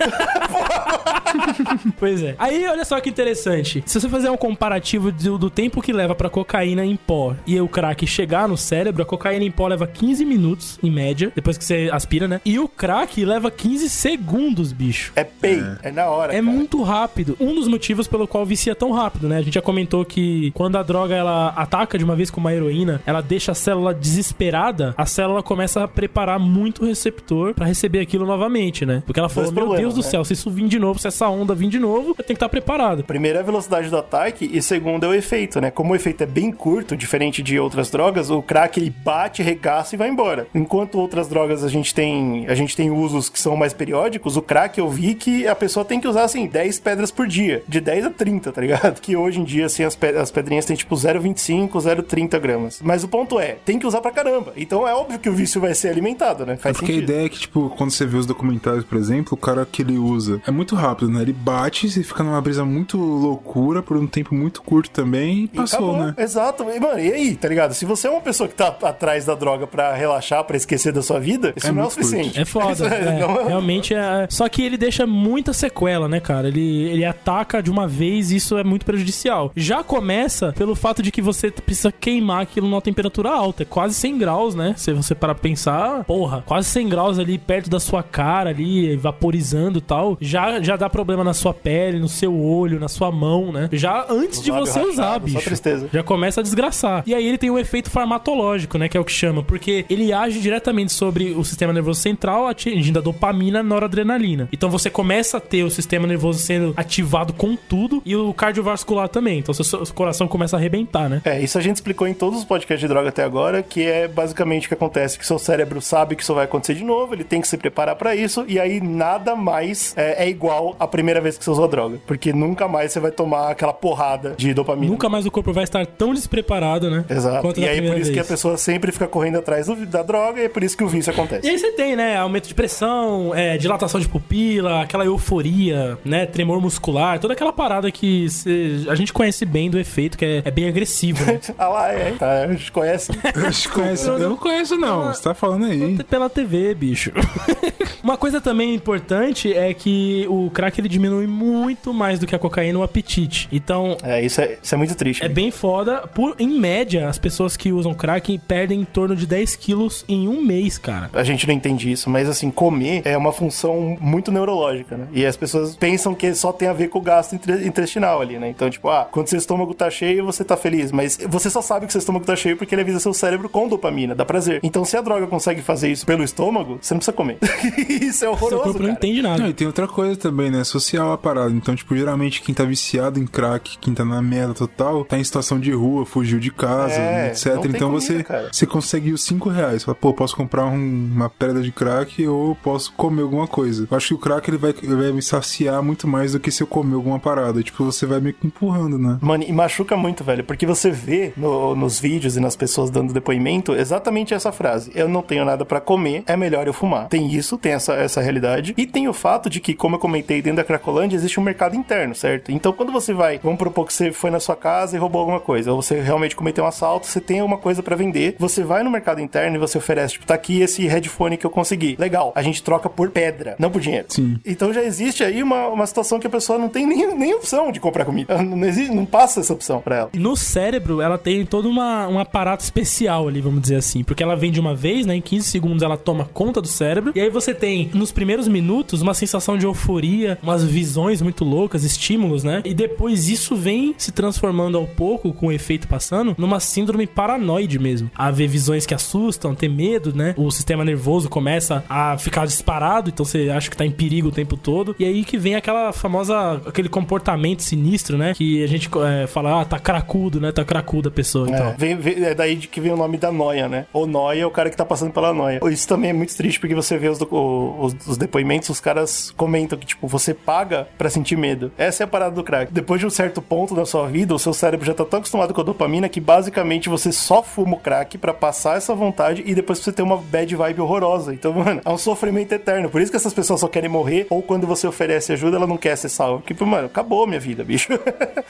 Pois é. Aí, olha só que interessante. Se você fazer um comparativo do, do tempo que leva pra cocaína em pó e o crack chegar no cérebro, a cocaína em pó leva 15 minutos, em média, depois que você aspira, né? E o crack leva 15 segundos, bicho. É pay, é, na hora. É cara. muito rápido. Um dos motivos pelo qual vicia tão rápido, né? A gente já comentou que quando a droga ela ataca de uma vez com uma heroína, ela deixa a célula desesperada, a célula começa a preparar muito o receptor pra receber aquilo novamente, né? Porque ela falou: Meu problemas, Deus do né? céu, se isso vir de novo, se essa onda vir de novo, eu tenho que estar preparado. Primeiro é a velocidade do ataque e segundo é o efeito, né? Como o efeito é bem curto, diferente de outras drogas, o crack ele bate, regaça e vai embora. Enquanto outras drogas a gente tem, a gente tem usos que são mais periódicos, o crack eu vi que a pessoa tem que usar assim 10 pedras por dia, de 10 a 30, tá ligado? Que hoje em dia assim as, pe- as pedrinhas têm tipo 0,25, 0,30 gramas. Mas o ponto é, tem que usar pra caramba. Então é óbvio que o vício vai ser alimentado, né? Faz Porque a sentido. ideia é que, tipo, quando você vê os documentários, por exemplo, o cara que ele usa é muito rápido, né? Ele bate, você fica numa brisa muito loucura por um tempo muito curto também e E passou, acabou. né? Exato. E, mano, e aí, tá ligado? Se você é uma pessoa que tá atrás da droga pra relaxar, pra esquecer da sua vida, isso É não é o muito curto. suficiente. É foda. é, Não- realmente é. Só que ele deixa muita sequela, né, cara? Ele, ele ataca de uma vez e isso é muito prejudicial. Já começa pelo fato de que você precisa queimar aquilo numa temperatura alta. É quase 100 graus, né? Se você parar pra pensar, porra, quase 100 graus ali perto da sua cara, ali, vaporizando e tal. Já, já dá problema na sua pele, no seu olho, na sua mão, né? Já antes de você usar, rachados, só bicho. tristeza. Já começa a desgraçar. E aí ele tem um efeito farmacológico, né? Que é o que chama. Porque ele age diretamente sobre o sistema nervoso central, atingindo a dopamina, a noradrenalina. Então você começa a ter o sistema nervoso sendo ativado com tudo e o cardiovascular também. Então seu, coração começa a arrebentar, né? É, isso a gente explicou em todos os podcasts de droga até agora, que é basicamente o que acontece, que seu cérebro sabe que isso vai acontecer de novo, ele tem que se preparar pra isso, e aí nada mais é, é igual a primeira vez que você usou a droga. Porque nunca mais você vai tomar aquela porrada de dopamina. Nunca mais o corpo vai estar tão despreparado, né? Exato. Quanto E aí por isso que a vez. pessoa sempre fica correndo atrás do- da droga e é por isso que o vício E acontece. aí você tem, né, aumento de pressão, é, dilatação de pupila, aquela euforia, né, tremor muscular, toda aquela parada que cê- a gente conhece bem do efeito, que é, é bem agressivo, né? Ah lá, é, tá, a gente conhece. Eu acho que conhece- eu não conheço, não. Você tá falando aí. Pela TV, bicho. Uma coisa também importante é que o crack ele diminui muito mais do que a cocaína o apetite. Então, É, isso é, isso é muito triste. é bem foda. Por, em média, as pessoas que usam crack perdem em torno de 10 quilos em um mês, cara. A gente não entende isso, mas assim, comer é uma função muito neurológica, né? E as pessoas pensam que só tem a ver com o gasto intestinal ali, né? Então, tipo, ah, quando seu estômago tá cheio, você tá feliz, mas você só sabe que seu estômago tá cheio porque ele avisa seu cérebro com dopamina, dá prazer. Então, se a droga consegue fazer isso pelo estômago, você não precisa comer. isso é Seu horroroso, corpo não cara. entende nada. Não, e tem outra coisa também, né? Social a parada. Então, tipo, geralmente quem tá viciado em crack, quem tá na merda total, tá em situação de rua, fugiu de casa, É, etc. Então comida, você, cara. você consegue os 5 reais. Fala, pô, posso comprar um- uma pedra de crack ou posso comer alguma coisa. Eu acho que o crack ele vai, ele vai me saciar muito mais do que se eu comer alguma parada. Tipo, você vai meio que empurrando, né? Mano, e machuca muito, velho, porque você vê no- nos vídeos e nas pessoas dando depoimento exatamente essa frase: Eu não tenho nada pra comer, é melhor eu fumar. Tem isso, tem essa, essa realidade. E tem o fato de que, como eu comentei, dentro da Cracolândia existe um mercado interno, certo? Então, quando você vai, vamos propor que você foi na sua casa e roubou alguma coisa, ou você realmente cometeu um assalto, você tem alguma coisa pra vender, você vai no mercado interno e você oferece, tipo, tá aqui esse headphone que eu consegui. Legal, a gente troca por pedra, não por dinheiro. Sim. Então já existe aí uma, uma situação que a pessoa não tem nem, nem opção de comprar comida. Não, existe, não passa essa opção pra ela. No cérebro, ela tem todo uma, um aparato especial ali, vamos dizer assim. Porque ela vem de uma vez, né? Em 15 segundos ela toma conta do cérebro. E aí você tem, nos primeiros minutos, uma sensação de euforia, umas visões muito loucas, estímulos, né? E depois isso vem se transformando ao pouco, com o efeito passando, numa síndrome paranoide mesmo. A ver visões que assustam, ter medo, né? O sistema nervoso começa a ficar disparado, então você acha que tá em perigo o tempo todo. E aí que vem aquela famosa, aquele comportamento sinistro, né? Que a gente é, fala, ah, tá cracudo, né? Tá cracuda a pessoa. Então, É, vem- vem- é daí que vem o nome da noia, né? O noia é o cara que tá passando pela noia. Isso também é muito triste porque você vê os, os, os depoimentos, os caras comentam que, tipo, você paga pra sentir medo. Essa é a parada do crack. Depois de um certo ponto da sua vida, o seu cérebro já tá tão acostumado com a dopamina que basicamente você só fuma o crack pra passar essa vontade e depois você ter uma bad vibe horrorosa. Então, mano, é um sofrimento eterno. Por isso que essas pessoas só querem morrer ou quando você oferece ajuda, ela não quer ser salva. Porque, mano, acabou minha vida, bicho.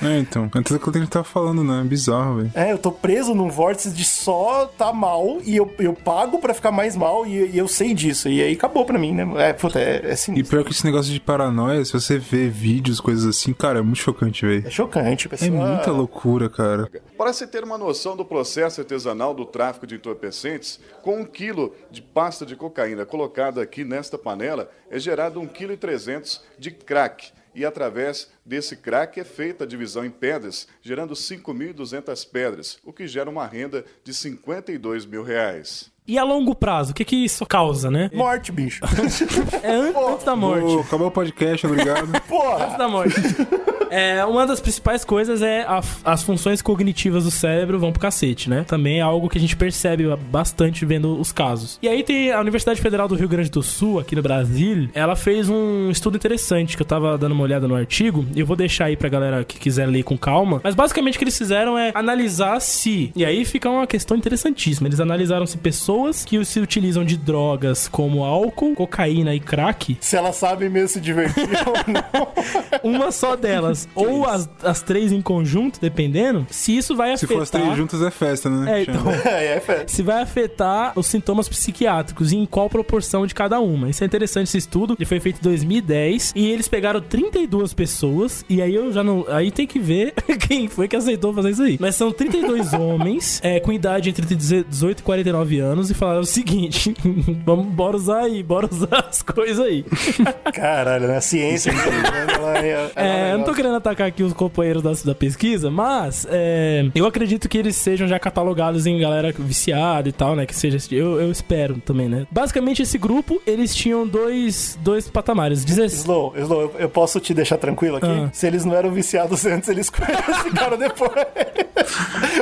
É, então. É tudo aquilo que a gente tá falando, né? É bizarro, velho. É, eu tô preso num vórtice de só tá mal e eu, eu pago pra ficar mais mal e, e eu sei disso. E aí acabou pra mim, né? É, puta, é, é E sinistro. pior que esse negócio de paranoia, se você vê vídeos, coisas assim, cara, é muito chocante, velho. É chocante, É pessoal. muita loucura, cara. Para se ter uma noção do processo artesanal do tráfico de entorpecentes, com um quilo de pasta de cocaína colocada aqui nesta panela, é gerado 1,3 kg de crack. E através desse crack é feita a divisão em pedras, gerando 5.200 pedras, o que gera uma renda de 52 mil reais. E a longo prazo, o que que isso causa, né? Morte, bicho. É an- antes da morte. Acabou o podcast, obrigado. Porra! Antes da morte. É, uma das principais coisas é a- as funções cognitivas do cérebro vão pro cacete, né? Também é algo que a gente percebe bastante vendo os casos. E aí tem a Universidade Federal do Rio Grande do Sul, aqui no Brasil, ela fez um estudo interessante que eu tava dando uma olhada no artigo, e eu vou deixar aí pra galera que quiser ler com calma. Mas basicamente o que eles fizeram é analisar se. E aí fica uma questão interessantíssima. Eles analisaram se pessoas que se utilizam de drogas como álcool, cocaína e crack Se elas sabem mesmo se divertir ou não. uma só delas, ou as, as três em conjunto, dependendo, se isso vai Se afetar. for as três juntas é festa, né? É, então, É, é fé. se vai afetar os sintomas psiquiátricos e em qual proporção de cada uma. Isso é interessante esse estudo. Ele foi feito em 2010 e eles pegaram 32 pessoas e aí eu já não, aí tem que ver quem foi que aceitou fazer isso aí. Mas são 32 homens é, com idade entre 18 e 49 anos e falaram o seguinte: vamos, bora usar aí, bora usar as coisas aí. Caralho, né? A ciência. ela é, ela É, eu não tô querendo atacar aqui os companheiros da, da pesquisa, mas é, eu acredito que eles sejam já catalogados em galera viciada e tal, né? Que seja. Eu, eu espero também, né? Basicamente, esse grupo, eles tinham dois, dois patamares. 16. Slow, Slow, eu, eu posso te deixar tranquilo aqui? Ah. Se eles não eram viciados antes, eles ficaram depois.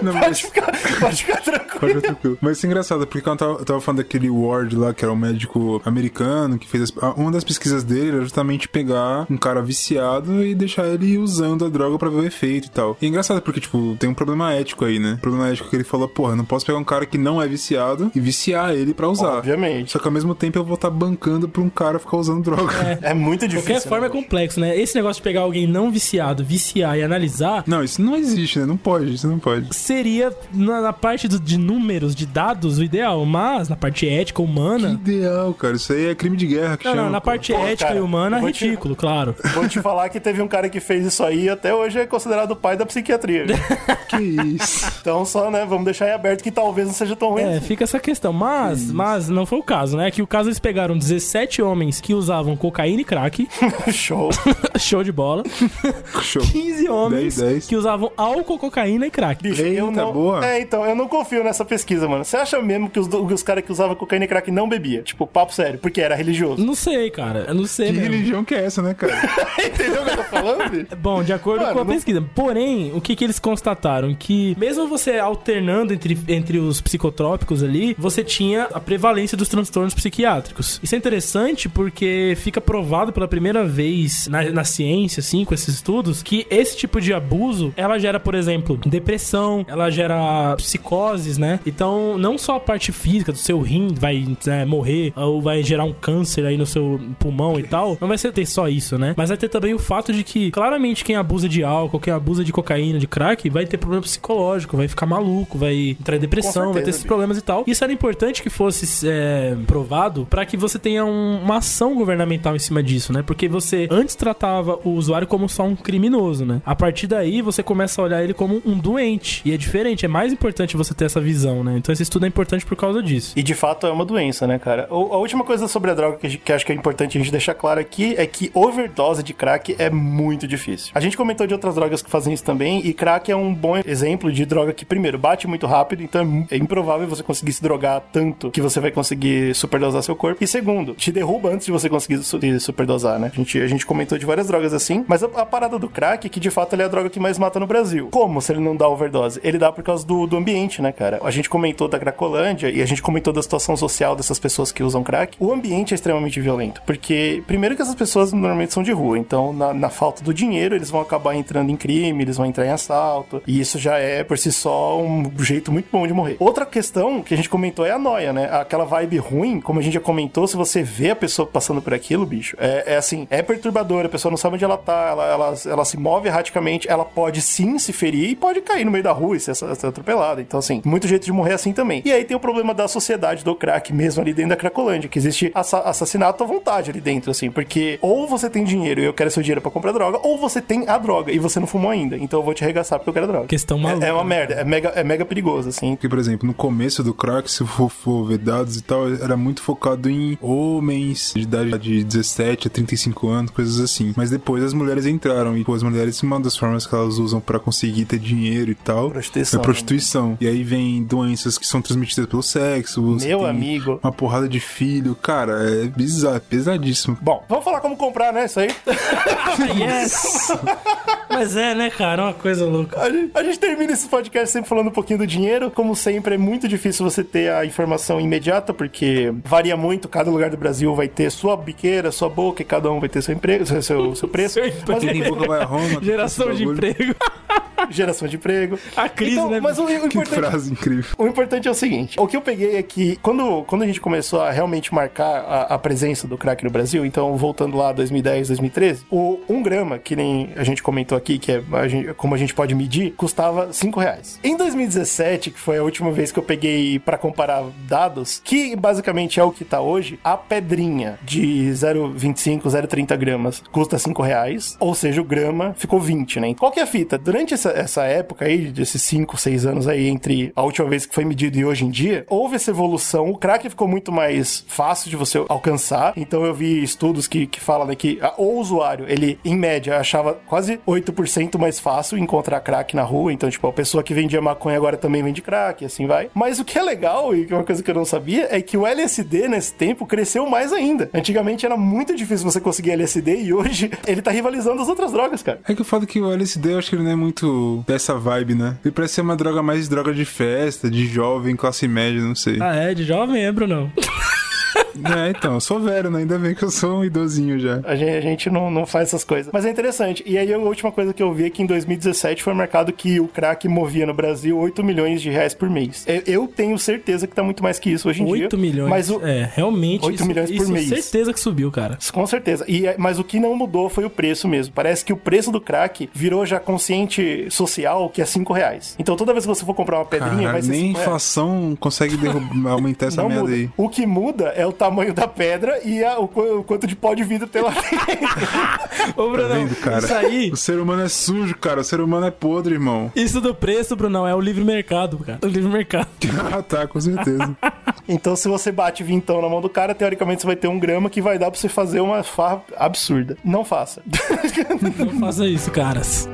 Não, pode, mas- ficar, pode ficar tranquilo. Pode ficar tranquilo. Mas isso é engraçado, porque quando eu tava, eu tava falando daquele Ward lá, que era um médico americano, que fez as- uma das pesquisas dele era justamente pegar um cara viciado e deixar ele usando a droga pra ver o efeito e tal. E é engraçado, porque, tipo, tem um problema ético aí, né? O problema ético que ele falou, porra, não posso pegar um cara que não é viciado e viciar ele pra usar. Obviamente. Só que ao mesmo tempo eu vou estar bancando pra um cara ficar usando droga. É muito De difícil. qualquer forma é né? complexo, né? Esse negócio de pegar alguém não viciado, viciar e analisar Não, isso não existe, né? Não pode, isso não pode. seria na, na parte do- de números, de dados, o ideal, mas na parte ética, humana. Ideal, cara. Isso aí é crime de guerra que Não, chama. não, na parte Pô, ética cara, e humana, eu vou te- ridículo, claro. Vou te falar que teve um cara que fez isso aí e até hoje é considerado o pai da psiquiatria. Que isso. então, só, né, vamos deixar aí aberto que talvez não seja tão ruim. É, assim. fica essa questão. Mas, mas não foi o caso, né? Que o caso eles pegaram 17 homens que usavam cocaína e crack, Show. show de bola. Show. 15 homens 10, 10. que usavam álcool, cocaína e crack. Bicho, eu Eita, não... boa. É, então, eu não confio nessa pesquisa, mano. Você acha mesmo que os, que os caras que usavam cocaína e crack não bebia? Tipo, papo sério, porque era religioso. Não sei, cara. Eu não sei Que mesmo. religião que é essa, né, cara? Entendeu o que eu tô falando? Bom, de acordo Mano, com a não- pesquisa. Porém, o que, que eles constataram? Que mesmo você alternando entre, entre os psicotrópicos ali, você tinha a prevalência dos transtornos psiquiátricos. Isso é interessante porque fica provado pela primeira vez na, na ciência, assim, com esses estudos, que esse tipo de abuso, ela gera, por exemplo, depressão, ela gera psicoses, né? Então, não só a parte física do seu rim vai né, morrer ou vai gerar um câncer aí no seu pulmão e tal, não vai ser ter só isso, né? Mas vai ter também o fato de que, claramente, quem abusa de álcool, quem abusa de cocaína, de crack, vai ter problema psicológico, vai ficar maluco, vai entrar em depressão, certeza, vai ter esses problemas e tal. Isso era importante que fosse é, provado para que você tenha um- uma ação governamental em cima disso, né? Porque você antes tratava o usuário como só um criminoso, né? A partir daí você começa a olhar ele como um doente. E é diferente, é mais importante você ter essa visão, né? Então esse estudo é importante por causa disso. E de fato é uma doença, né, cara? O- a última coisa sobre a droga que, que acho que é importante a gente deixar claro aqui é que overdose de crack é muito difícil. A gente comentou de outras drogas que fazem isso também, e crack é um bom exemplo de droga que, primeiro, bate muito rápido, então é improvável você conseguir se drogar tanto que você vai conseguir superdosar seu corpo. E segundo, te derruba antes de você conseguir su- se superdosar, né? A gente, a gente comentou de várias drogas assim, mas a, a parada do crack é que de fato ele é a droga que mais mata no Brasil. Como se ele não dá overdose? Ele dá por causa do, do ambiente, né, cara? A gente comentou da Cracolândia e a gente comentou da situação social dessas pessoas que usam crack. O ambiente é extremamente violento, porque primeiro que essas pessoas normalmente são de rua, então na, na falta do dinheiro eles vão acabar entrando em crime, eles vão entrar em assalto, e isso já é por si só um jeito muito bom de morrer. Outra questão que a gente comentou é a noia, né? Aquela vibe ruim, como a gente já comentou, se você vê a pessoa passando por aquilo, bicho, é, é assim, é perturbador, a pessoa não sabe onde ela tá, ela, ela, ela se move erraticamente, ela pode sim se ferir e pode cair no meio da rua e ser, ser atropelada. Então, assim, muito jeito de morrer assim também. E aí tem o problema da sociedade do crack, mesmo ali dentro da Cracolândia, que existe assa- assassinato à vontade ali dentro, assim, porque ou você tem dinheiro e eu quero seu dinheiro pra comprar droga, ou você tem a droga e você não fumou ainda. Então eu vou te arregaçar porque eu quero droga. Questão maluca, É, é uma né? merda, é mega, é mega perigoso, assim. Porque, por exemplo, no começo do crack, se for, for ver dados e tal, era muito focado em homens de idade de 17 a 35 anos, coisas assim. Mas depois as mulheres entraram e pô, as mulheres, uma das formas que elas usam pra conseguir ter dinheiro e tal, Prostituição. é prostituição. E aí vem doenças que são transmitidas pelo sexo. Você Meu tem amigo. Uma porrada de filho. Cara, é bizarro, é pesadíssimo. Bom, vamos falar como comprar, né? Isso aí. Yes! Mas é, né, cara? Uma coisa louca. A gente, a gente termina esse podcast sempre falando um pouquinho do dinheiro. Como sempre, é muito difícil você ter a informação imediata, porque varia muito. Cada lugar do Brasil vai ter sua biqueira, sua boca, e cada um vai ter seu emprego, seu, seu, seu preço. Seu Mas boca vai a Roma. Geração de emprego. geração de emprego. A crise, Então, né? Mas o, o Que importante. frase incrível. O importante é o seguinte: o que eu peguei é que quando, quando a gente começou a realmente marcar a, a presença do crack no Brasil, então voltando lá 2010, 2013, o um grama, que nem a gente comentou aqui, que é a gente- como a gente pode medir, custava 5 reais. Em 2017, que foi a última vez que eu peguei pra comparar dados, que basicamente é o que tá hoje, a pedrinha de 0,25, 0,30 gramas custa 5 reais, ou seja, o grama ficou 20, né? Qual que é a fita? Durante essa, essa época aí, desses 5, 6 anos aí, entre a última vez que foi medido e hoje em dia, houve essa evolução. O crack ficou muito mais fácil de você alcançar. Então eu vi estudos que, que falam né, que o usuário, ele, em média, achava quase 8% mais fácil encontrar crack na rua. Então, tipo, a pessoa que vendia maconha agora também vende crack, assim vai. Mas o que é legal, e que é uma coisa que eu não sabia, é que o LSD nesse tempo cresceu mais ainda. Antigamente era muito difícil você conseguir LSD e hoje ele tá rivalizando as outras drogas, cara. É que eu falo que o LSD, eu acho que ele não é muito dessa vibe, né? Ele parece ser uma droga mais droga de festa, de jovem, classe média, não sei. Ah, é? De jovem é, Brunão? É, então, eu sou velho, né? Ainda bem que eu sou um idosinho já. A gente, a gente não, não faz essas coisas. Mas é interessante. E aí a última coisa que eu vi é que em 2017 foi marcado que o crack movia no Brasil 8 milhões de reais por mês. Eu, eu tenho certeza que tá muito mais que isso hoje em dia. 8 milhões. Mas o, É, realmente. 8 isso, milhões por isso, mês. certeza que subiu, cara. Com certeza. E, é- mas o que não mudou foi o preço mesmo. Parece que o preço do crack virou já consciente social, que é 5 reais. Então toda vez que você for comprar uma pedrinha, vai Caralho, ser nem 5 reais. inflação consegue derrubar, aumentar essa Não merda muda. aí. O que muda é o tamanho da pedra e a- o, o quanto de pó de vidro tem lá dentro. Ô, Tá Brunão, vendo, cara? isso aí. O ser humano é sujo, cara. O ser humano é podre, irmão. Isso do preço, Brunão, é o livre mercado, cara. O livre mercado. ah, tá, com certeza. Então, se você bate vintão na mão do cara, teoricamente você vai ter um grama que vai dar pra você fazer uma farra absurda. Não faça. Não faça isso, caras.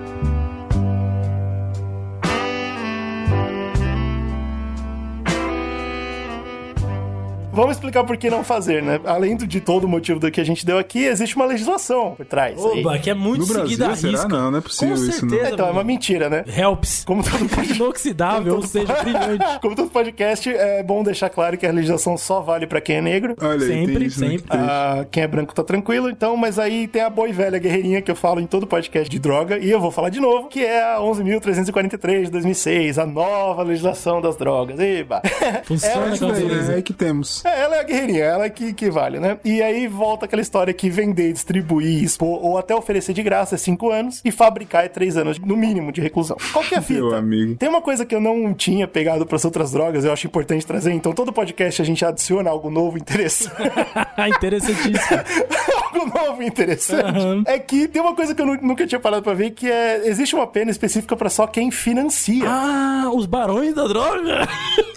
Vamos explicar por que não fazer, né? Além de todo o motivo do que a gente deu aqui, existe uma legislação por trás. aí. Oba, que é muito No Brasil, seguida será? risca. Não, não é possível Com isso, não. certeza, Então, é uma mentira, né? Helps. Como todo podcast. Inoxidável, ou seja, brilhante. Como todo podcast, é bom deixar claro que a legislação só vale pra quem é negro. Olha aí, Sempre, isso, né, sempre. Ah, quem é branco tá tranquilo, então, mas aí tem a boa e velha guerreirinha que eu falo em todo podcast de droga, e eu vou falar de novo, que é a 11.343 de 2006, a nova legislação das drogas. Eba! Funciona Isso daí, beleza. né? É que temos. É, ela é a guerreirinha, ela é que, que vale, né? E aí volta aquela história que vender, distribuir, expor ou até oferecer de graça é 5 anos e fabricar é 3 anos, no mínimo, de reclusão. Qual que é a fita? Meu amigo. Tem uma coisa que eu não tinha pegado para as outras drogas, eu acho importante trazer, então todo podcast a gente adiciona algo novo interessante. Interessantíssimo. algo novo e interessante. Aham. É que tem uma coisa que eu nu- nunca tinha parado pra ver, que é existe uma pena específica pra só quem financia. Ah, os barões da droga.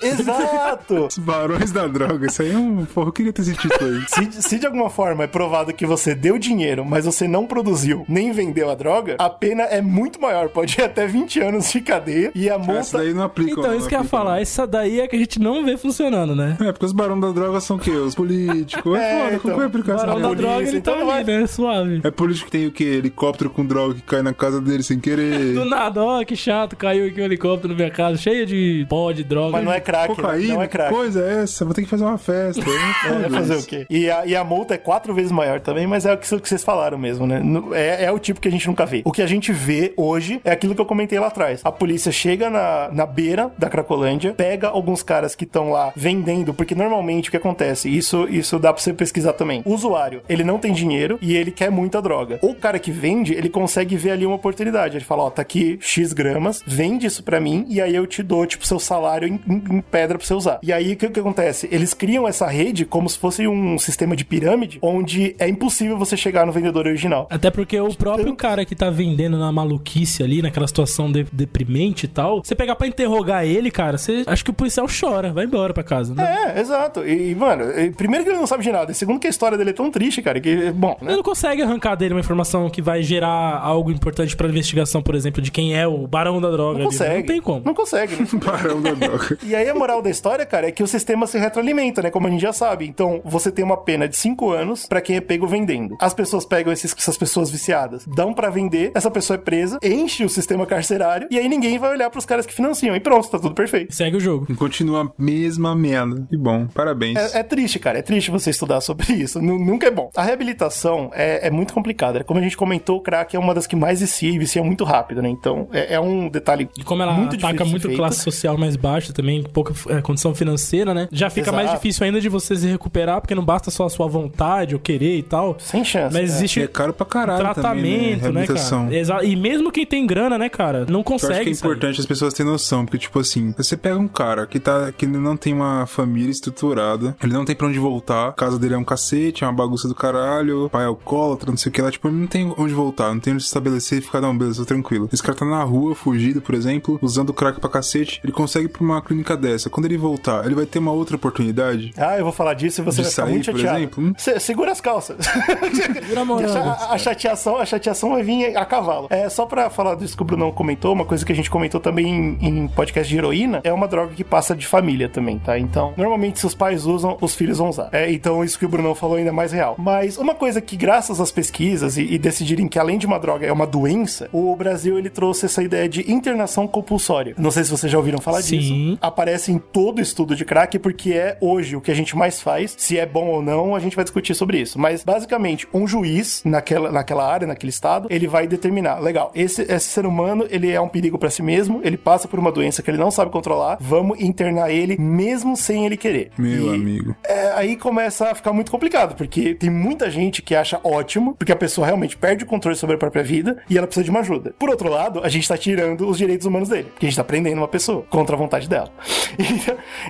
Exato! Os barões da droga. Isso aí é um. Porra, eu queria ter esse título aí. Se, se de alguma forma é provado que você deu dinheiro, mas você não produziu nem vendeu a droga, a pena é muito maior. Pode ir até 20 anos de cadeia e a Essa multa. daí não aplica. Então, isso que eu ia falar. Essa daí é que a gente não vê funcionando, né? É, porque os barões da droga são o quê? Os políticos. É, É, foda, então, como vai aplicar essa Barão da polícia, droga, ele tá então ali, vai- né? Suave. É político que tem o quê? Helicóptero com droga que cai na casa dele sem querer. Do nada, ó, que chato, caiu aqui um helicóptero na minha casa, cheio de pó, de droga. Mas não é crack, né? Cocaína, não é crack. coisa é essa? Vou ter que fazer uma festa. É, fazer o quê? E a, e a multa é quatro vezes maior também, mas é o que, vocês falaram mesmo, né? É, é o tipo que a gente nunca vê. O que a gente vê hoje é aquilo que eu comentei lá atrás. A polícia chega na, na beira da Cracolândia, pega alguns caras que estão lá vendendo, porque normalmente o que acontece? Isso, isso dá pra você pesquisar também. O usuário, ele não tem dinheiro e ele quer muita droga. O cara que vende, ele consegue ver ali uma oportunidade. Ele fala, ó, tá aqui X gramas, vende isso pra mim e aí eu te dou, tipo, seu salário em, em- em pedra pra você usar. E aí, o que, que acontece? Eles criam essa rede como se fosse um sistema de pirâmide, onde é impossível você chegar no vendedor original. Até porque o próprio cara que tá vendendo na maluquice ali, naquela situação de- deprimente e tal, você pegar pra interrogar ele, cara, você acho que o policial chora, vai embora pra casa, né? É, exato. E, mano, primeiro que ele não sabe de nada, e segundo que a história dele é tão triste, cara, que, bom, né? Ele não consegue arrancar dele uma informação que vai gerar algo importante pra investigação, por exemplo, de quem é o barão da droga. Não ali, né? consegue. Não tem como. Não consegue. né? Barão da droga. E aí a moral da história, cara, é que o sistema se retroalimenta, né? Como a gente já sabe. Então, você tem uma pena de 5 anos pra quem é pego vendendo. As pessoas pegam esses- essas pessoas viciadas, dão pra vender, essa pessoa é presa, enche o sistema carcerário e aí ninguém vai olhar pros caras que financiam. E pronto, tá tudo perfeito. Segue o jogo. E continua a mesma merda. Que bom. Parabéns. É, é triste, cara. É triste você estudar sobre isso. Nu- nunca é bom. A reabilitação é, é muito complicada. Como a gente comentou, o crack é uma das que mais vicia e vicia muito rápido, né? Então, é, é um detalhe E como ela muito ataca difícil muito classe social mais baixa também, pouca é, condição financeira, né? Já fica mais Exato. Difícil ainda de você se recuperar, porque não basta só a sua vontade ou querer e tal. Sem chance. Mas é. existe É caro pra caralho tratamento, também, né? né, cara? Exa- E mesmo quem tem grana, né, cara, não Eu acho consegue. que é sabe? importante as pessoas terem noção, porque, tipo assim, você pega um cara que tá que ele não tem uma família estruturada, ele não tem pra onde voltar, a casa dele é um cacete, é uma bagunça do caralho, pai é alcoólatra, não sei o que lá, tipo, ele não tem onde voltar, não tem onde se estabelecer e ficar, não, beleza, tô tranquilo. Esse cara tá na rua, fugido, por exemplo, usando crack pra cacete, ele consegue ir pra uma clínica dessa. Quando ele voltar, ele vai ter uma outra oportunidade. Ah, eu vou falar disso e você De vai ficar sair, muito por chateado. exemplo? Hum? Se- segura as calças. Segura a a, a chateação, a chateação vai vir a cavalo. É, só pra falar disso que o Brunão comentou, uma coisa que a gente comentou também em, em podcast de heroína, é uma droga que passa de família também, tá? Então, normalmente se os pais usam, os filhos vão usar. É, então isso que o Brunão falou ainda é mais real. Mas uma coisa que graças às pesquisas e, e decidirem que além de uma droga é uma doença, o Brasil ele trouxe essa ideia de internação compulsória. Não sei se vocês já ouviram falar Sim. disso. Aparece em todo estudo de crack porque é hoje o que a gente mais faz. Se é bom ou não, a gente vai discutir sobre isso. Mas basicamente, um juiz naquela, naquela área, naquele estado, ele vai determinar, legal, esse, esse ser humano, ele é um perigo pra si mesmo, ele passa por uma doença que ele não sabe controlar, vamos internar ele mesmo sem ele querer. Meu E- amigo. é, aí começa a ficar muito complicado, porque tem muita gente que acha ótimo, porque a pessoa realmente perde o controle sobre a própria vida e ela precisa de uma ajuda. Por outro lado, a gente tá tirando os direitos humanos dele, porque a gente tá prendendo uma pessoa contra a vontade dela.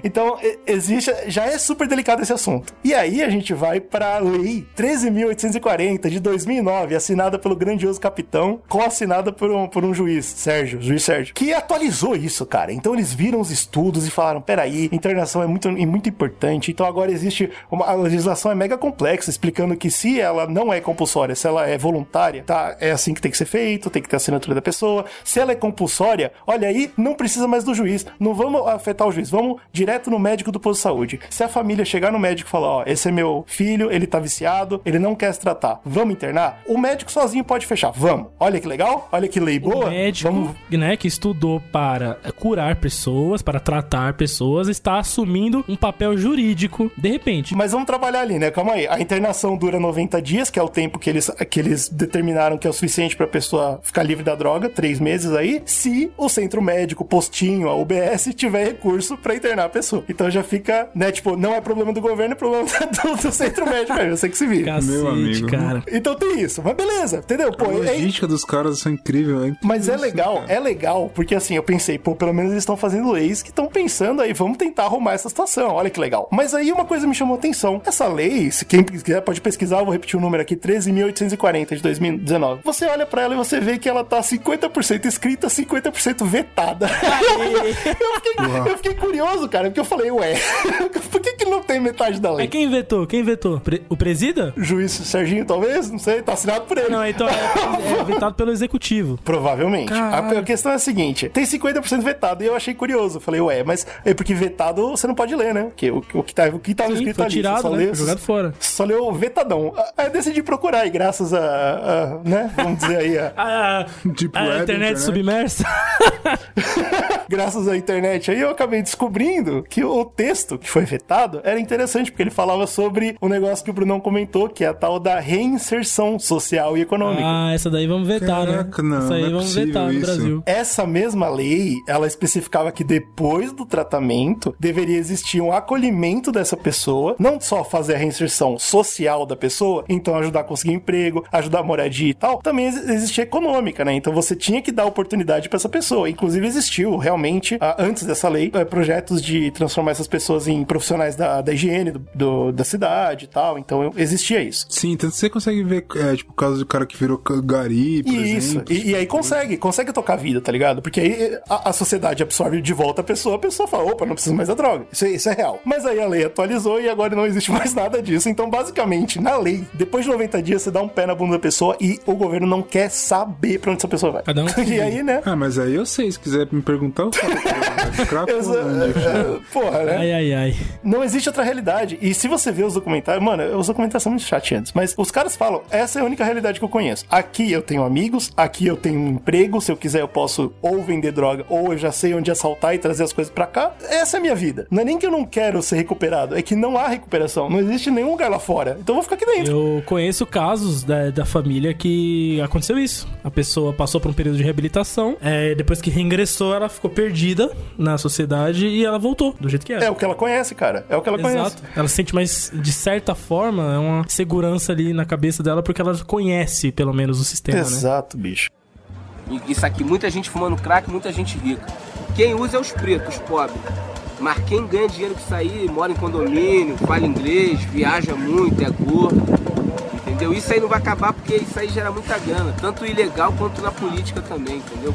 Então, então, existe, já é super delicado esse assunto. E aí a gente vai pra lei 13.840 de 2009, assinada pelo grandioso capitão, co-assinada por um, por um juiz, Sérgio, juiz Sérgio, que atualizou isso, cara. Então eles viram os estudos e falaram: peraí, internação é muito, muito importante. Então agora existe uma a legislação é mega complexa, explicando que se ela não é compulsória, se ela é voluntária, tá? É assim que tem que ser feito, tem que ter a assinatura da pessoa. Se ela é compulsória, olha aí, não precisa mais do juiz. Não vamos afetar o juiz, vamos direto no médico do posto de saúde. Se a família chegar no médico e falar: ó, esse é meu filho, ele tá viciado, ele não quer se tratar, vamos internar? O médico sozinho pode fechar, vamos. Olha que legal, olha que lei boa. O médico, Vamos né, que estudou para curar pessoas, para tratar pessoas, está assumindo um papel jurídico de repente. Mas vamos trabalhar ali, né? Calma aí. A internação dura 90 dias, que é o tempo que eles, que eles determinaram que é o suficiente pra pessoa ficar livre da droga, três meses aí, se o centro médico, postinho, a UBS, tiver recurso pra internar a pessoa. Então já fica, né? Tipo, não é problema do governo, é problema do, do centro médico mesmo. Eu sei que se vira. Cacete, Meu amigo. cara. Então tem isso. Mas beleza, entendeu? Pô, A é, logística dos caras é incrível, hein? mas é Isso, legal, cara. é legal, porque assim, eu pensei, pô, pelo menos eles estão fazendo leis que estão pensando aí, vamos tentar arrumar essa situação, olha que legal. Mas aí uma coisa me chamou a atenção, essa lei, se quem quiser pode pesquisar, eu vou repetir o número aqui, 13.840 de 2019. Você olha pra ela e você vê que ela tá 50% escrita, 50% vetada. eu, fiquei, eu fiquei curioso, cara, porque eu falei, ué, por que que não tem metade da lei? quem vetou? Quem vetou? Pre- o presida? Juiz Serginho, talvez? Não sei, tá assinado por ele. Não, então é, é vetado pelo executivo. Provavelmente. A, Caralho. a questão é a seguinte: tem 50% vetado e eu achei curioso. Falei, ué, mas é porque vetado você não pode ler, né? Porque o, o que tá, o que tava Sim, escrito foi ali. tirado, só né? Foi jogado fora. Só leu vetadão. Aí eu decidi procurar e graças a, a, né? Vamos dizer aí, a- A, Deep a Web, internet, internet. submersa. graças à internet aí eu acabei descobrindo que o texto que foi vetado era interessante porque ele falava sobre o negócio que o Brunão comentou, que é a tal da reinserção social e econômica. Ah, essa daí vamos vetar, Caraca, né? não, essa aí não é vamos possível vetar no isso. Brasil. Essa mesma lei, ela especificava que depois do tratamento deveria existir um acolhimento dessa pessoa, não só fazer a reinserção social da pessoa, então ajudar a conseguir emprego, ajudar a moradia e tal, também ex- existia econômica, né? Então você tinha que dar oportunidade pra essa pessoa. Inclusive existiu realmente, ah, antes dessa lei, eh, projetos de transformar essas pessoas em profissionais da, da higiene do, do- da cidade e tal. Então existia isso. Sim, tanto que você consegue ver, é, tipo, o caso do cara que virou gari, por Isso, exemplo. e, e aí consegue, consegue tocar a vida, tá ligado? Porque aí a, a sociedade absorve de volta a pessoa, a pessoa fala, opa, não preciso mais da droga. Isso, é- isso é real. Mas aí a lei atualizou e agora não existe mais nada disso. Então, basicamente, na lei, depois de 90 dias, você dá um pé na bunda da pessoa e o governo não quer saber pra onde essa pessoa vai. Cada um e aí, né? Ah, mas aí eu sei, se quiser me perguntar, eu falo. Eu, Cracolândia. é, porra, né? Ai, ai, ai. Não existe outra realidade. E se você vê os documentários, mano, os documentários são muito chateantes, mas os caras falam, essa é a única realidade que eu conheço. Aqui eu tenho amigos, aqui eu tenho um emprego, se eu quiser eu posso ou vender droga, ou eu já sei onde assaltar e trazer as coisas pra cá. Essa é a minha vida. Não é nem que eu não quero ser recuperado, é que não há recuperação. Não existe nenhum lugar lá fora. Então eu vou ficar aqui dentro. Eu conheço casos da, da família que aconteceu isso. A pessoa passou por um período de reabilitação, é, depois que reingressou, ela ficou perdida na sociedade e ela voltou do jeito que era. É o que ela conhece, cara. É o que ela conhece. Exato. Ela sente mais, de certa forma, é uma segurança ali na cabeça dela porque ela conhece, pelo menos, o sistema, né? Exato, bicho. E Isso aqui, muita gente fumando crack, muita gente rica. Quem usa é os pretos, os pobres. Mas quem ganha dinheiro com isso aí, mora em condomínio, fala inglês, viaja muito, é gordo. Entendeu? Isso aí não vai acabar porque isso aí gera muita grana, tanto ilegal quanto na política também, entendeu?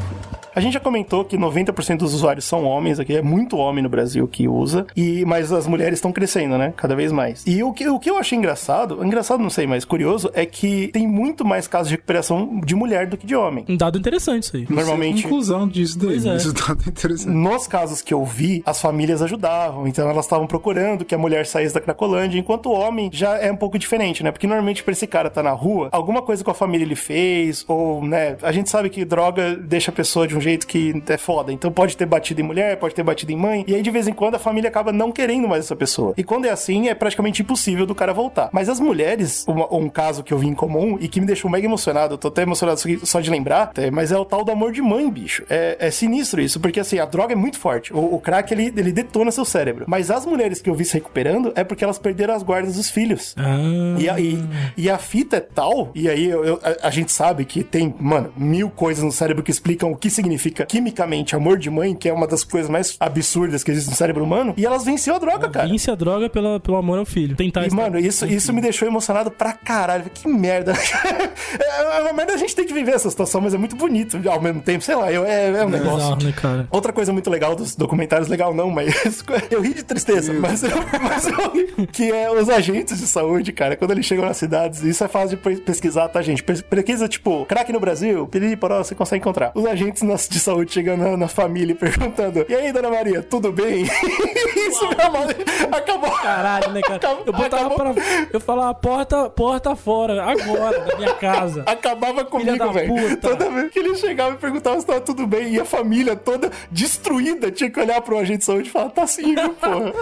A gente já comentou que 90% dos usuários são homens aqui, é muito homem no Brasil que usa, e mas as mulheres estão crescendo, né? Cada vez mais. E o que, o que eu achei engraçado, engraçado não sei, mas curioso, é que tem muito mais casos de recuperação de mulher do que de homem. Um dado interessante isso aí. Normalmente, Conclusão disso daí. Pois é. Isso tá interessante. nos casos que eu vi, as famílias ajudavam, então elas estavam procurando que a mulher saísse da Cracolândia, enquanto o homem já é um pouco diferente, né? Porque normalmente pra esse cara tá na rua, alguma coisa com a família ele fez, ou, né, a gente sabe que droga deixa a pessoa de um jeito que é foda, então pode ter batido em mulher, pode ter batido em mãe, e aí de vez em quando a família acaba não querendo mais essa pessoa. E quando é assim, é praticamente impossível do cara voltar. Mas as mulheres, uma- um caso que eu vi em comum e que me deixou mega emocionado, eu tô até emocionado só- só de lembrar, até, mas é o tal do amor de mãe, bicho. É, é sinistro isso, porque assim, a droga é muito forte. O, o crack, ele, ele detona seu cérebro. Mas as mulheres que eu vi se recuperando é porque elas perderam as guardas dos filhos. Ah, E a, e, e a fita é tal, e aí eu- eu- a, a gente sabe que tem, mano, mil coisas no cérebro que explicam o que significa quimicamente amor de mãe, que é uma das coisas mais absurdas que existe no cérebro humano, e elas venceu a droga, cara. Vence a droga pela, pelo amor ao filho. Tentar E, mano, isso, isso me deixou emocionado pra caralho. Que merda. é uma merda a gente tem que viver essa situação, mas é muito bonito ao mesmo tempo. Sei lá, eu, é, é um negócio. Bizarro, né, cara? Outra coisa muito legal dos documentários, legal não, mas eu ri de tristeza, mas eu, mas eu ri, que é os agentes de saúde, cara, quando eles chegam nas cidades, isso é fácil de pe- pesquisar, tá, gente? Pes- Pesquisa, tipo, crack no Brasil, piriri, poró, você consegue encontrar. Os agentes nas- de saúde chegando na, na família e perguntando, e aí, dona Maria, tudo bem? isso, meu acabou. Caralho, né, cara? Acabou- Eu botava acabou- pra. Eu falava, porta, porta fora, agora, da minha casa. Acabava comigo, velho. puta. Toda vez que ele chegava e perguntava se tava tudo bem, e a família toda destruída tinha que olhar pro agente de saúde e falar, tá sim, viu, porra.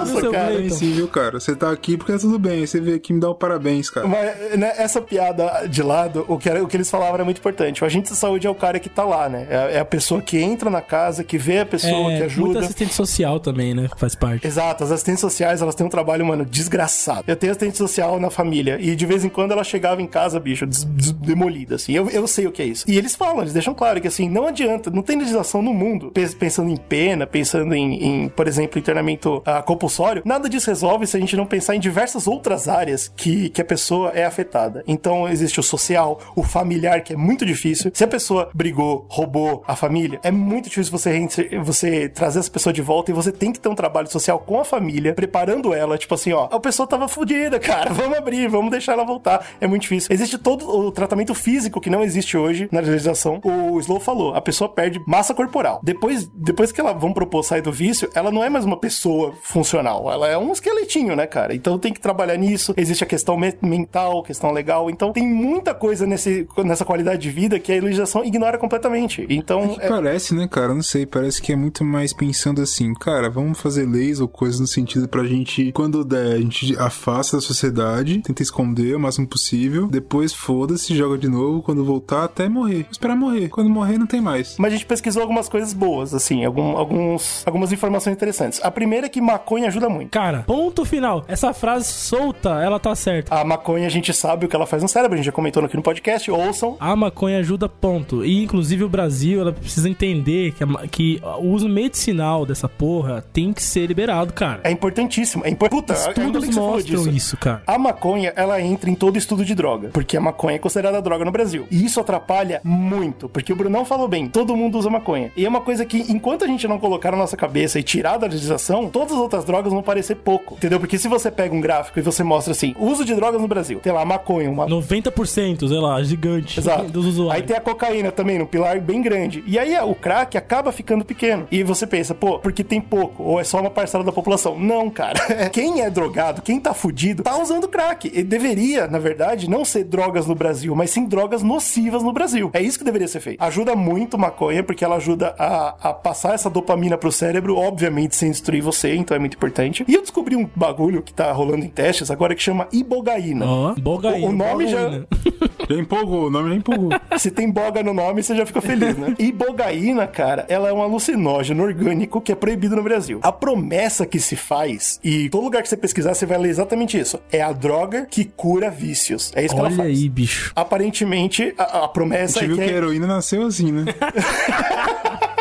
Nossa, cara. Cleiton. Sim, viu, cara? Você tá aqui porque tá tudo bem. Você veio aqui me dar o parabéns, cara. Mas, né, essa piada de lado, o que, era- o que eles falavam era muito importante. O agente de saúde é o cara que tá lá, né? É, é a pessoa que entra na casa, que vê a pessoa, que É, muito ajuda. assistente social também, né? Faz parte. Exato, as assistentes sociais, elas têm um trabalho, mano, desgraçado. Eu tenho assistente social na família e de vez em quando ela chegava em casa, bicho, des- des- demolida, assim. Eu, eu sei o que é isso. E eles falam, eles deixam claro que, assim, não adianta, não tem legislação no mundo, pe- pensando em pena, pensando em, em, por exemplo, internamento ah, compulsório, nada disso resolve se a gente não pensar em diversas outras áreas que, que a pessoa é afetada. Então, existe o social, o familiar, que é muito difícil. Se a pessoa brigou, roubou a família, é muito difícil você, você trazer essa pessoa de volta e você tem que ter um trabalho social com a família, preparando ela, tipo assim, ó, a pessoa tava fodida, cara, vamos abrir, vamos deixar ela voltar. É muito difícil. Existe todo o tratamento físico que não existe hoje na legislação. O Slow falou, a pessoa perde massa corporal. Depois, depois que ela vão propor sair do vício, ela não é mais uma pessoa funcional, ela é um esqueletinho, né, cara? Então tem que trabalhar nisso. Existe a questão me- mental, questão legal. Então tem muita coisa nesse, nessa qualidade de vida que a legislação ignora completamente. Então, é- Parece, né, cara? Não sei. Parece que é muito mais pensando assim, cara, vamos fazer leis ou coisas no sentido pra gente, quando der, a gente afasta da sociedade, tenta esconder o máximo possível, depois foda-se, joga de novo, quando voltar, até morrer. Esperar morrer. Quando morrer, não tem mais. Mas a gente pesquisou algumas coisas boas, assim, algum- alguns, algumas informações interessantes. A primeira é que maconha ajuda muito. Cara, ponto final. Essa frase solta, ela tá certa. A maconha a gente sabe o que ela faz no cérebro, a gente já comentou aqui no podcast, ouçam. A maconha ajuda, ponto. E inclusive o Brasil, ela precisa entender que, a que o uso medicinal dessa porra tem que ser liberado, cara. É importantíssimo. É impor... Puta, Estudos mostram isso, cara. A maconha, ela entra em todo estudo de droga, porque a maconha é considerada droga no Brasil. E isso atrapalha muito, porque o Brunão falou bem, todo mundo usa maconha. E é uma coisa que, enquanto a gente não colocar na nossa cabeça e tirar da legislação, todas as outras drogas vão parecer pouco, entendeu? Porque se você pega um gráfico e você mostra assim, uso de drogas no Brasil, tem lá maconha, uma 90%, sei lá, gigante Exato. dos usuários. Aí tem a cocaína também, no pilar bem grande. Grande. E aí o crack acaba ficando pequeno. E você pensa, pô, porque tem pouco, ou é só uma parcela da população. Não, cara. Quem é drogado, quem tá fudido, tá usando crack. E deveria, na verdade, não ser drogas no Brasil, mas sim drogas nocivas no Brasil. É isso que deveria ser feito. Ajuda muito maconha, porque ela ajuda a, a passar essa dopamina pro cérebro, obviamente sem destruir você, então é muito importante. E eu descobri um bagulho que tá rolando em testes agora que chama ibogaína. Ó, bogaína. O, o nome já. Já empolgou, o nome já empolgou. Se tem boga no nome, você já fica feliz, né? Ibogaína, cara, ela é um alucinógeno orgânico que é proibido no Brasil. A promessa que se faz, e todo lugar que você pesquisar, você vai ler exatamente isso. É a droga que cura vícios. É isso que ela Olha faz. aí, bicho. Aparentemente, a, a A promessa gente é viu que, que a é... heroína nasceu assim, né?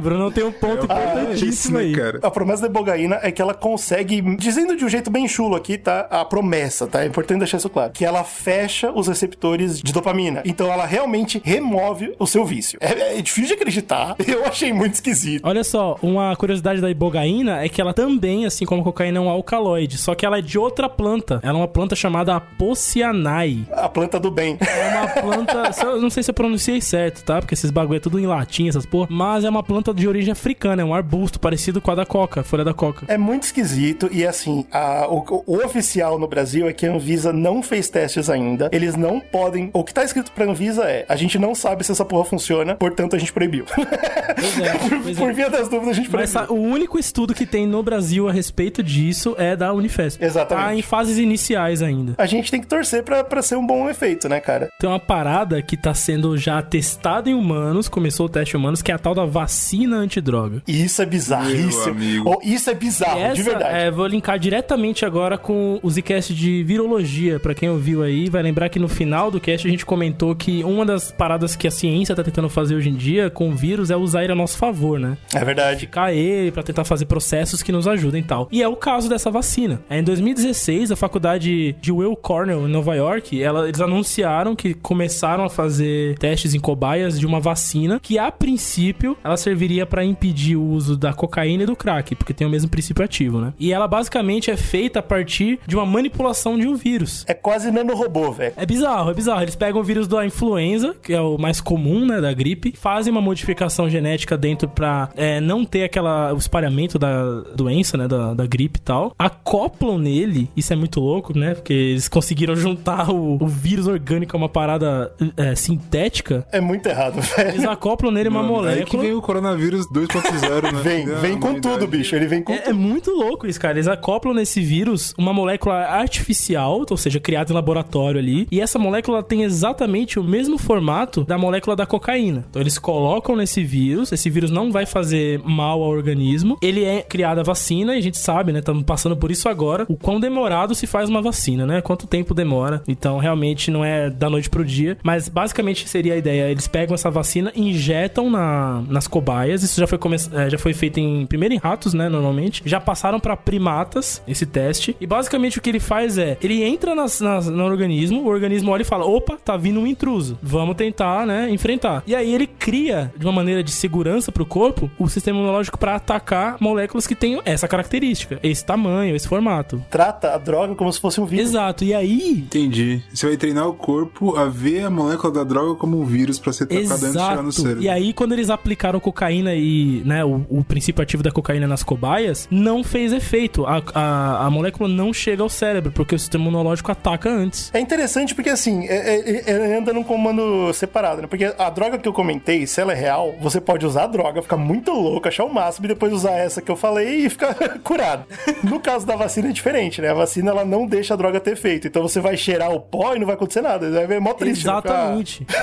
Bruno tem um ponto importantíssimo né, aí. cara? A promessa da ibogaína é que ela consegue, dizendo de um jeito bem chulo aqui, tá? A promessa, tá? É importante deixar isso claro. Que ela fecha os receptores de dopamina. Então ela realmente remove o seu vício. É, é difícil de acreditar. Eu achei muito esquisito. Olha só, uma curiosidade da ibogaína é que ela também, assim como a cocaína, é um alcaloide, só que ela é de outra planta. Ela é uma planta chamada Apocyanae. A planta do bem. É uma planta, não sei se eu pronunciei certo, tá? Porque esses bagulho é tudo em latim, essas porra, mas é uma planta de origem africana, é um arbusto parecido com a da coca, a folha da coca. É muito esquisito e assim, a- o, o oficial no Brasil é que a Anvisa não fez testes ainda. Eles não podem. O que tá escrito pra Anvisa é: a gente não sabe se essa porra funciona, portanto a gente proibiu. Pois é, pois é. Por via das dúvidas, a gente proibiu. Mas o único estudo que tem no Brasil a respeito disso é da Unifesp. Exatamente. Tá em fases iniciais ainda. A gente tem que torcer pra, pra ser um bom efeito, né, cara? Tem uma parada que tá sendo já testada em humanos, começou o teste em humanos, que é a tal da vacina antidroga. E isso é Meu bizarríssimo. amigo. Oh, isso é bizarro, E de essa, verdade. é, vou linkar diretamente agora com o Zcast de virologia. Pra quem ouviu aí, vai lembrar que no final do cast a gente comentou que uma das paradas que a ciência tá tentando fazer hoje em dia com o vírus é usar ele a nosso favor, né? É verdade. Ficar ele pra tentar fazer processos que nos ajudem e tal. E é o caso dessa vacina. É, em 2016, a faculdade de Will Cornell, em Nova York, ela- eles anunciaram que começaram a fazer testes em cobaias de uma vacina que, a princípio, ela serviria pra impedir o uso da cocaína e do crack, porque tem o mesmo princípio ativo, né? E ela basicamente é feita a partir de uma manipulação de um vírus. É quase nanorobô, velho. É bizarro, é bizarro. Eles pegam o vírus da influenza, que é o mais comum, né, da gripe, fazem uma modificação genética dentro pra é, não ter aquela, o espalhamento da doença, né, da, da gripe e tal. Acoplam nele, isso é muito louco, né, porque eles conseguiram juntar o, o vírus orgânico a uma parada é, sintética. É muito errado, velho. Eles acoplam nele uma Mano, Aí que molécula. vem o coronavírus 2.0, né? Vem, Da vem com humanidade. tudo, bicho. Ele vem com É, é muito louco isso, cara. Eles acoplam nesse vírus uma molécula artificial, ou seja, criada em laboratório ali. E essa molécula tem exatamente o mesmo formato da molécula da cocaína. Então eles colocam nesse vírus. Esse vírus não vai fazer mal ao organismo. Ele é criada a vacina e a gente sabe, né? Estamos passando por isso agora. O quão demorado se faz uma vacina, né? Quanto tempo demora. Então realmente não é da noite pro dia. Mas basicamente seria a ideia. Eles pegam essa vacina, injetam na, nas cobaias. Isso já foi, come- eh, já foi feito em primeiro em ratos, né? Normalmente. Já passaram pra primatas esse teste. E basicamente o que ele faz é: ele entra nas, nas- no organismo, o organismo olha e fala: opa, tá vindo um intruso. Vamos tentar, né? Enfrentar. E aí ele cria, de uma maneira de segurança pro corpo, o sistema imunológico pra atacar moléculas que têm essa característica, esse tamanho, esse formato. Trata a droga como se fosse um vírus. Exato. E aí, Entendi. Você vai treinar o corpo a ver a molécula da droga como um vírus pra ser tacado antes de chegar no Exato. cérebro. E aí, quando eles aplicaram cocaína e, né, o, o princípio ativo da cocaína nas cobaias, não fez efeito. A, a, a molécula não chega ao cérebro, porque o sistema imunológico ataca antes. É interessante porque, assim, é- é- ele anda num comando separado, né? Porque a droga que eu comentei, se ela é real, você pode usar a droga, ficar muito louco, achar o máximo e depois usar essa que eu falei e ficar curado. No caso da vacina é diferente, né? A vacina, ela não deixa a droga ter efeito. Então você vai cheirar o pó e não vai acontecer nada. É mó triste. né? Exatamente.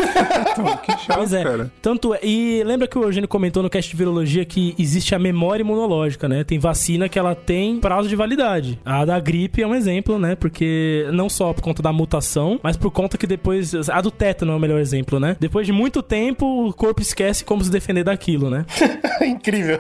Então, que chato, Pois é. cara. Tanto é. E lembra que o Eugênio comentou no cast de virologia que existe a memória imunológica, né? Tem vacina que ela tem prazo de validade. A da gripe é um exemplo, né? Porque não só por conta da mutação, mas por conta que depois. A do tétano é o melhor exemplo, né? Depois de muito tempo, o corpo esquece como se defender daquilo, né? Incrível.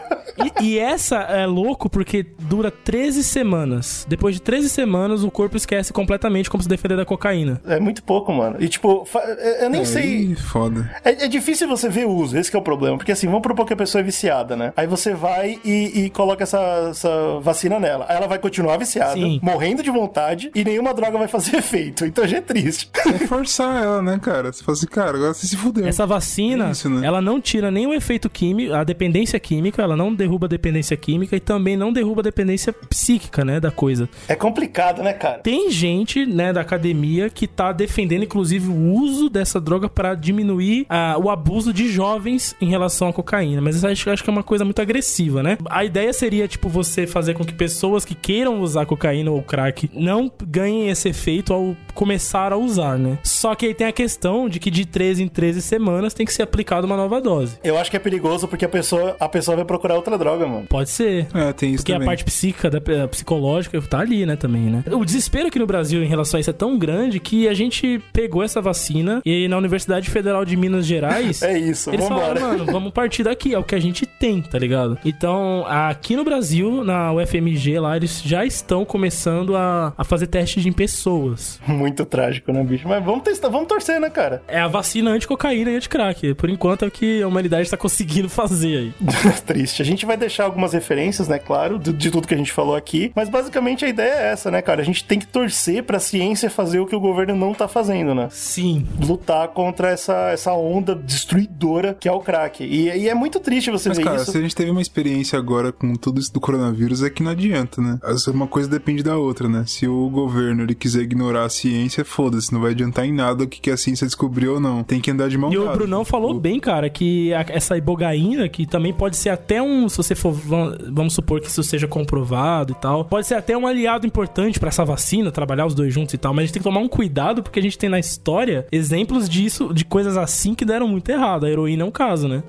E, e essa é louco porque dura 13 semanas. Depois de 13 semanas, o corpo esquece completamente como se defender da cocaína. É muito pouco, mano. E tipo, fa- eu eu nem sei. Aí, foda. É, é difícil você ver o uso, esse que é o problema. Porque assim, vamos propor que a pessoa é viciada, né? Aí você vai e, e coloca essa, essa vacina nela. Aí ela vai continuar viciada, Sim. morrendo de vontade, e nenhuma droga vai fazer efeito. Então já é triste. É forçar ela, né, cara? Você fala assim, cara, agora você se fudeu. Essa vacina, É isso, né? ela não tira nenhum efeito químico, a dependência química, ela não derruba a dependência química e também não derruba a dependência psíquica, né, da coisa. É complicado, né, cara? Tem gente, né, da academia que tá defendendo, inclusive, o uso dessa droga pra diminuir ah, o abuso de jovens em relação à cocaína. Mas isso acho, acho que é uma coisa muito agressiva, né? A ideia seria, tipo, você fazer com que pessoas que queiram usar cocaína ou crack não ganhem esse efeito ao começar a usar, né? Só que aí tem a questão de que de 13 em 13 semanas tem que ser aplicada uma nova dose. Eu acho que é perigoso porque a pessoa, a pessoa vai procurar outra droga, mano. Pode ser. É, tem isso Porque a também. parte psíquica, da, a psicológica, tá ali, né, também, né? O desespero aqui no Brasil em relação a isso é tão grande que a gente pegou essa vacina e na Universidade Federal de Minas Gerais. É isso, Eles vambora. falaram, mano, vamos partir daqui, é o que a gente tem, tá ligado? Então, aqui no Brasil, na UFMG lá, eles já estão começando a, a fazer testes em pessoas. Muito trágico, né, bicho? Mas vamos testar, vamos torcer, né, cara? É a vacina anti-cocaína e anti-crack. Por enquanto é o que a humanidade tá conseguindo fazer aí. Triste. A gente vai deixar algumas referências, né, claro, de, de tudo que a gente falou aqui, mas basicamente a ideia é essa, né, cara? A gente tem que torcer pra ciência fazer o que o governo não tá fazendo, né? Sim. Lutar contra essa, essa onda destruidora que é o crack. E, e é muito triste você Mas, ver cara, isso. se a gente teve uma experiência agora com tudo isso do coronavírus, é que não adianta, né? Uma coisa depende da outra, né? Se o governo ele quiser ignorar a ciência, foda-se, não vai adiantar em nada o que, que a ciência descobriu ou não. Tem que andar de mão E o. Brunão falou bem, cara, que a- essa ibogaína, que também pode ser até um, se você for, vam- vamos supor que isso seja comprovado e tal, pode ser até um aliado importante pra essa vacina, trabalhar os dois juntos e tal, mas a gente tem que tomar um cuidado porque a gente tem na história exemplos disso, de coisas assim que deram muito errado. A heroína é um caso, né?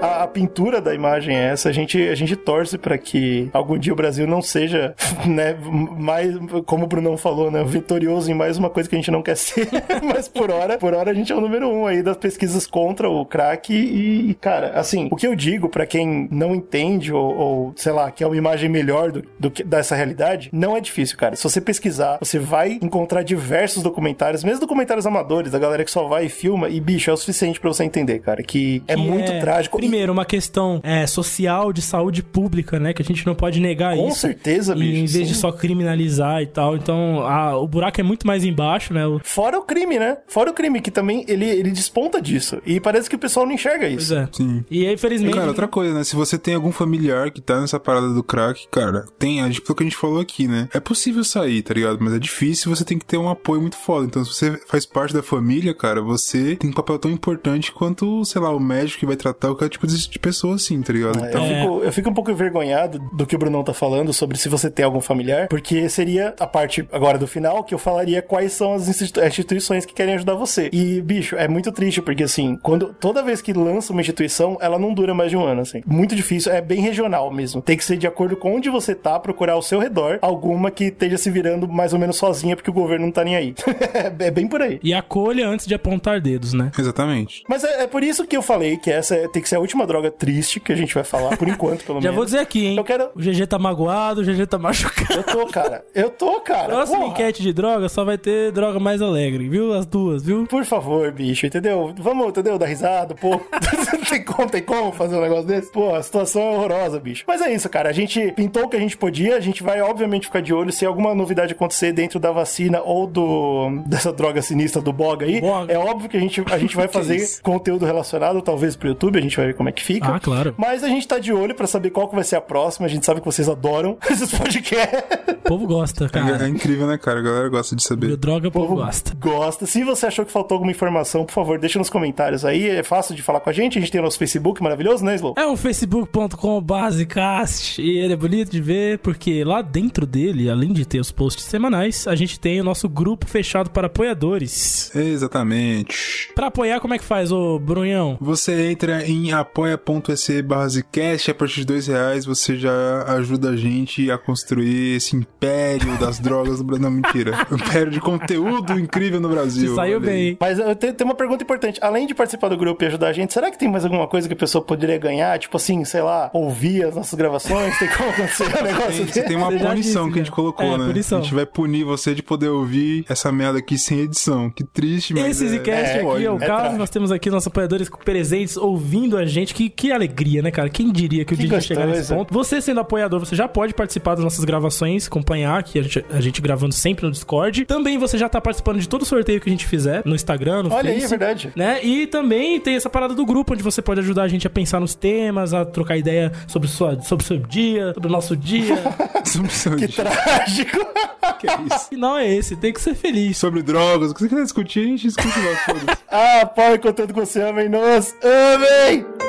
A, a pintura da imagem é essa. A gente, a gente torce pra que algum dia o Brasil não seja, né, mais, como o Brunão falou, né, vitorioso em mais uma coisa que a gente não quer ser. Mas por hora, por hora a gente é o número um aí das pesquisas contra o crack. E, cara, assim, o que eu digo pra quem não entende ou, ou, sei lá, quer uma imagem melhor do, do que dessa realidade, não é difícil, cara. Se você pesquisar, você vai encontrar diversos documentários, mesmo documentários amadores, da galera que só vai e filma, e bicho, é o suficiente pra você entender, cara, que, é Que muito trágico. Primeiro, uma questão é, social de saúde pública, né? Que a gente não pode negar Com isso. certeza, E bicho, Em vez de sim. só criminalizar e tal. Então, a- o buraco é muito mais embaixo, né? O- Fora o crime, né? Fora o crime, que também ele, ele desponta disso. E parece que o pessoal não enxerga Pois isso. é. Sim. E aí, E, infelizmente. cara, outra coisa, né? Se você tem algum familiar que tá nessa parada do crack, cara, tem, a gente, pelo que a gente falou aqui, né? É possível sair, tá ligado? Mas é difícil, você tem que ter um apoio muito foda. Então, se você faz parte da família, cara, você tem um papel tão importante quanto, sei lá, o médico que vai tratar qualquer tipo de de pessoa assim, tá ligado? Eu, Então, fico, eu fico um pouco envergonhado do que o Brunão tá falando sobre se você tem algum familiar, porque seria a parte agora do final que eu falaria quais são as institu- instituições que querem ajudar você. E, bicho, é muito triste, porque assim, quando toda vez que lança uma instituição, ela não dura mais de um ano, assim. Muito difícil, é bem regional mesmo. Tem que ser de acordo com onde você tá, procurar ao seu redor alguma que esteja se virando mais ou menos sozinha, porque o governo não tá nem aí. é bem por aí. E acolha antes de apontar dedos, né? Exatamente. Mas é, é por isso que eu falei que essa é- tem que ser a última droga triste que a gente vai falar, por enquanto, pelo Já menos. vou dizer aqui, hein? Eu quero. O GG tá magoado, o GG tá machucado. Eu tô, cara. Eu tô, cara. Próxima Porra. enquete de droga só vai ter droga mais alegre, viu? As duas, viu? Por favor, bicho, entendeu? Vamos, entendeu? Dar risada, pô. tem como, tem como fazer um negócio desse? Pô, a situação é horrorosa, bicho. Mas é isso, cara. A gente pintou o que a gente podia. A gente vai, obviamente, ficar de olho se alguma novidade acontecer dentro da vacina ou do dessa droga sinistra do Boga aí. Boga. É óbvio que a gente, a gente vai fazer conteúdo relacionado, talvez pro YouTube. A gente vai como é que fica. Ah, claro. Mas a gente tá de olho pra saber qual que vai ser a próxima. A gente sabe que vocês adoram esses podcasts. O povo gosta, É, é cara. incrível, né, cara? A galera gosta de saber. Droga, o povo povo gosta. Gosta. Se você achou que faltou alguma informação, por favor, deixa nos comentários aí. É fácil de falar com a gente. A gente tem o nosso Facebook maravilhoso, né, Slow? É um facebook.com basecast e ele é bonito de ver porque lá dentro dele, além de ter os posts semanais, a gente tem o nosso grupo fechado para apoiadores. Exatamente. Pra apoiar, como é que faz, ô Brunhão? Você entra em apoia.se barra Zcast. A partir de dois reais você já ajuda a gente a construir esse império das drogas do Brasil. Não, mentira. império de conteúdo incrível no Brasil. Você saiu bem. Mas eu tenho, tenho uma pergunta importante. Além de participar do grupo e ajudar a gente, será que tem mais alguma coisa que a pessoa poderia ganhar? Tipo assim, sei lá, ouvir as nossas gravações? Tem como acontecer um negócio Tem, desse? tem uma Você punição disse, que a gente né? colocou, É, né? punição. A gente vai punir você de poder ouvir essa merda aqui sem edição. Que triste, mas. Esse é, Zcast é, aqui é o é caso. trágico. Nós temos aqui nossos apoiadores presentes ouvindo a gente. Que, que alegria, né, cara? Quem diria que o Que dia ia chegar nesse ponto? Você sendo apoiador, você já pode participar das nossas gravações, acompanhar aqui a gente, a gente gravando sempre no Discord. Também você já tá participando de todo o sorteio que a gente fizer no Instagram, no Olha aí, é verdade. Né? E também tem essa parada do grupo, onde você pode ajudar a gente a pensar nos temas, a trocar ideia sobre, sua, sobre o seu dia, sobre o nosso dia. Sobre, seu Que dia. trágico. que é isso? não é esse, tem que ser feliz. Sobre drogas, o que você quiser discutir, a gente discute lá. Ah, apoie o conteúdo que você ama e nós amém!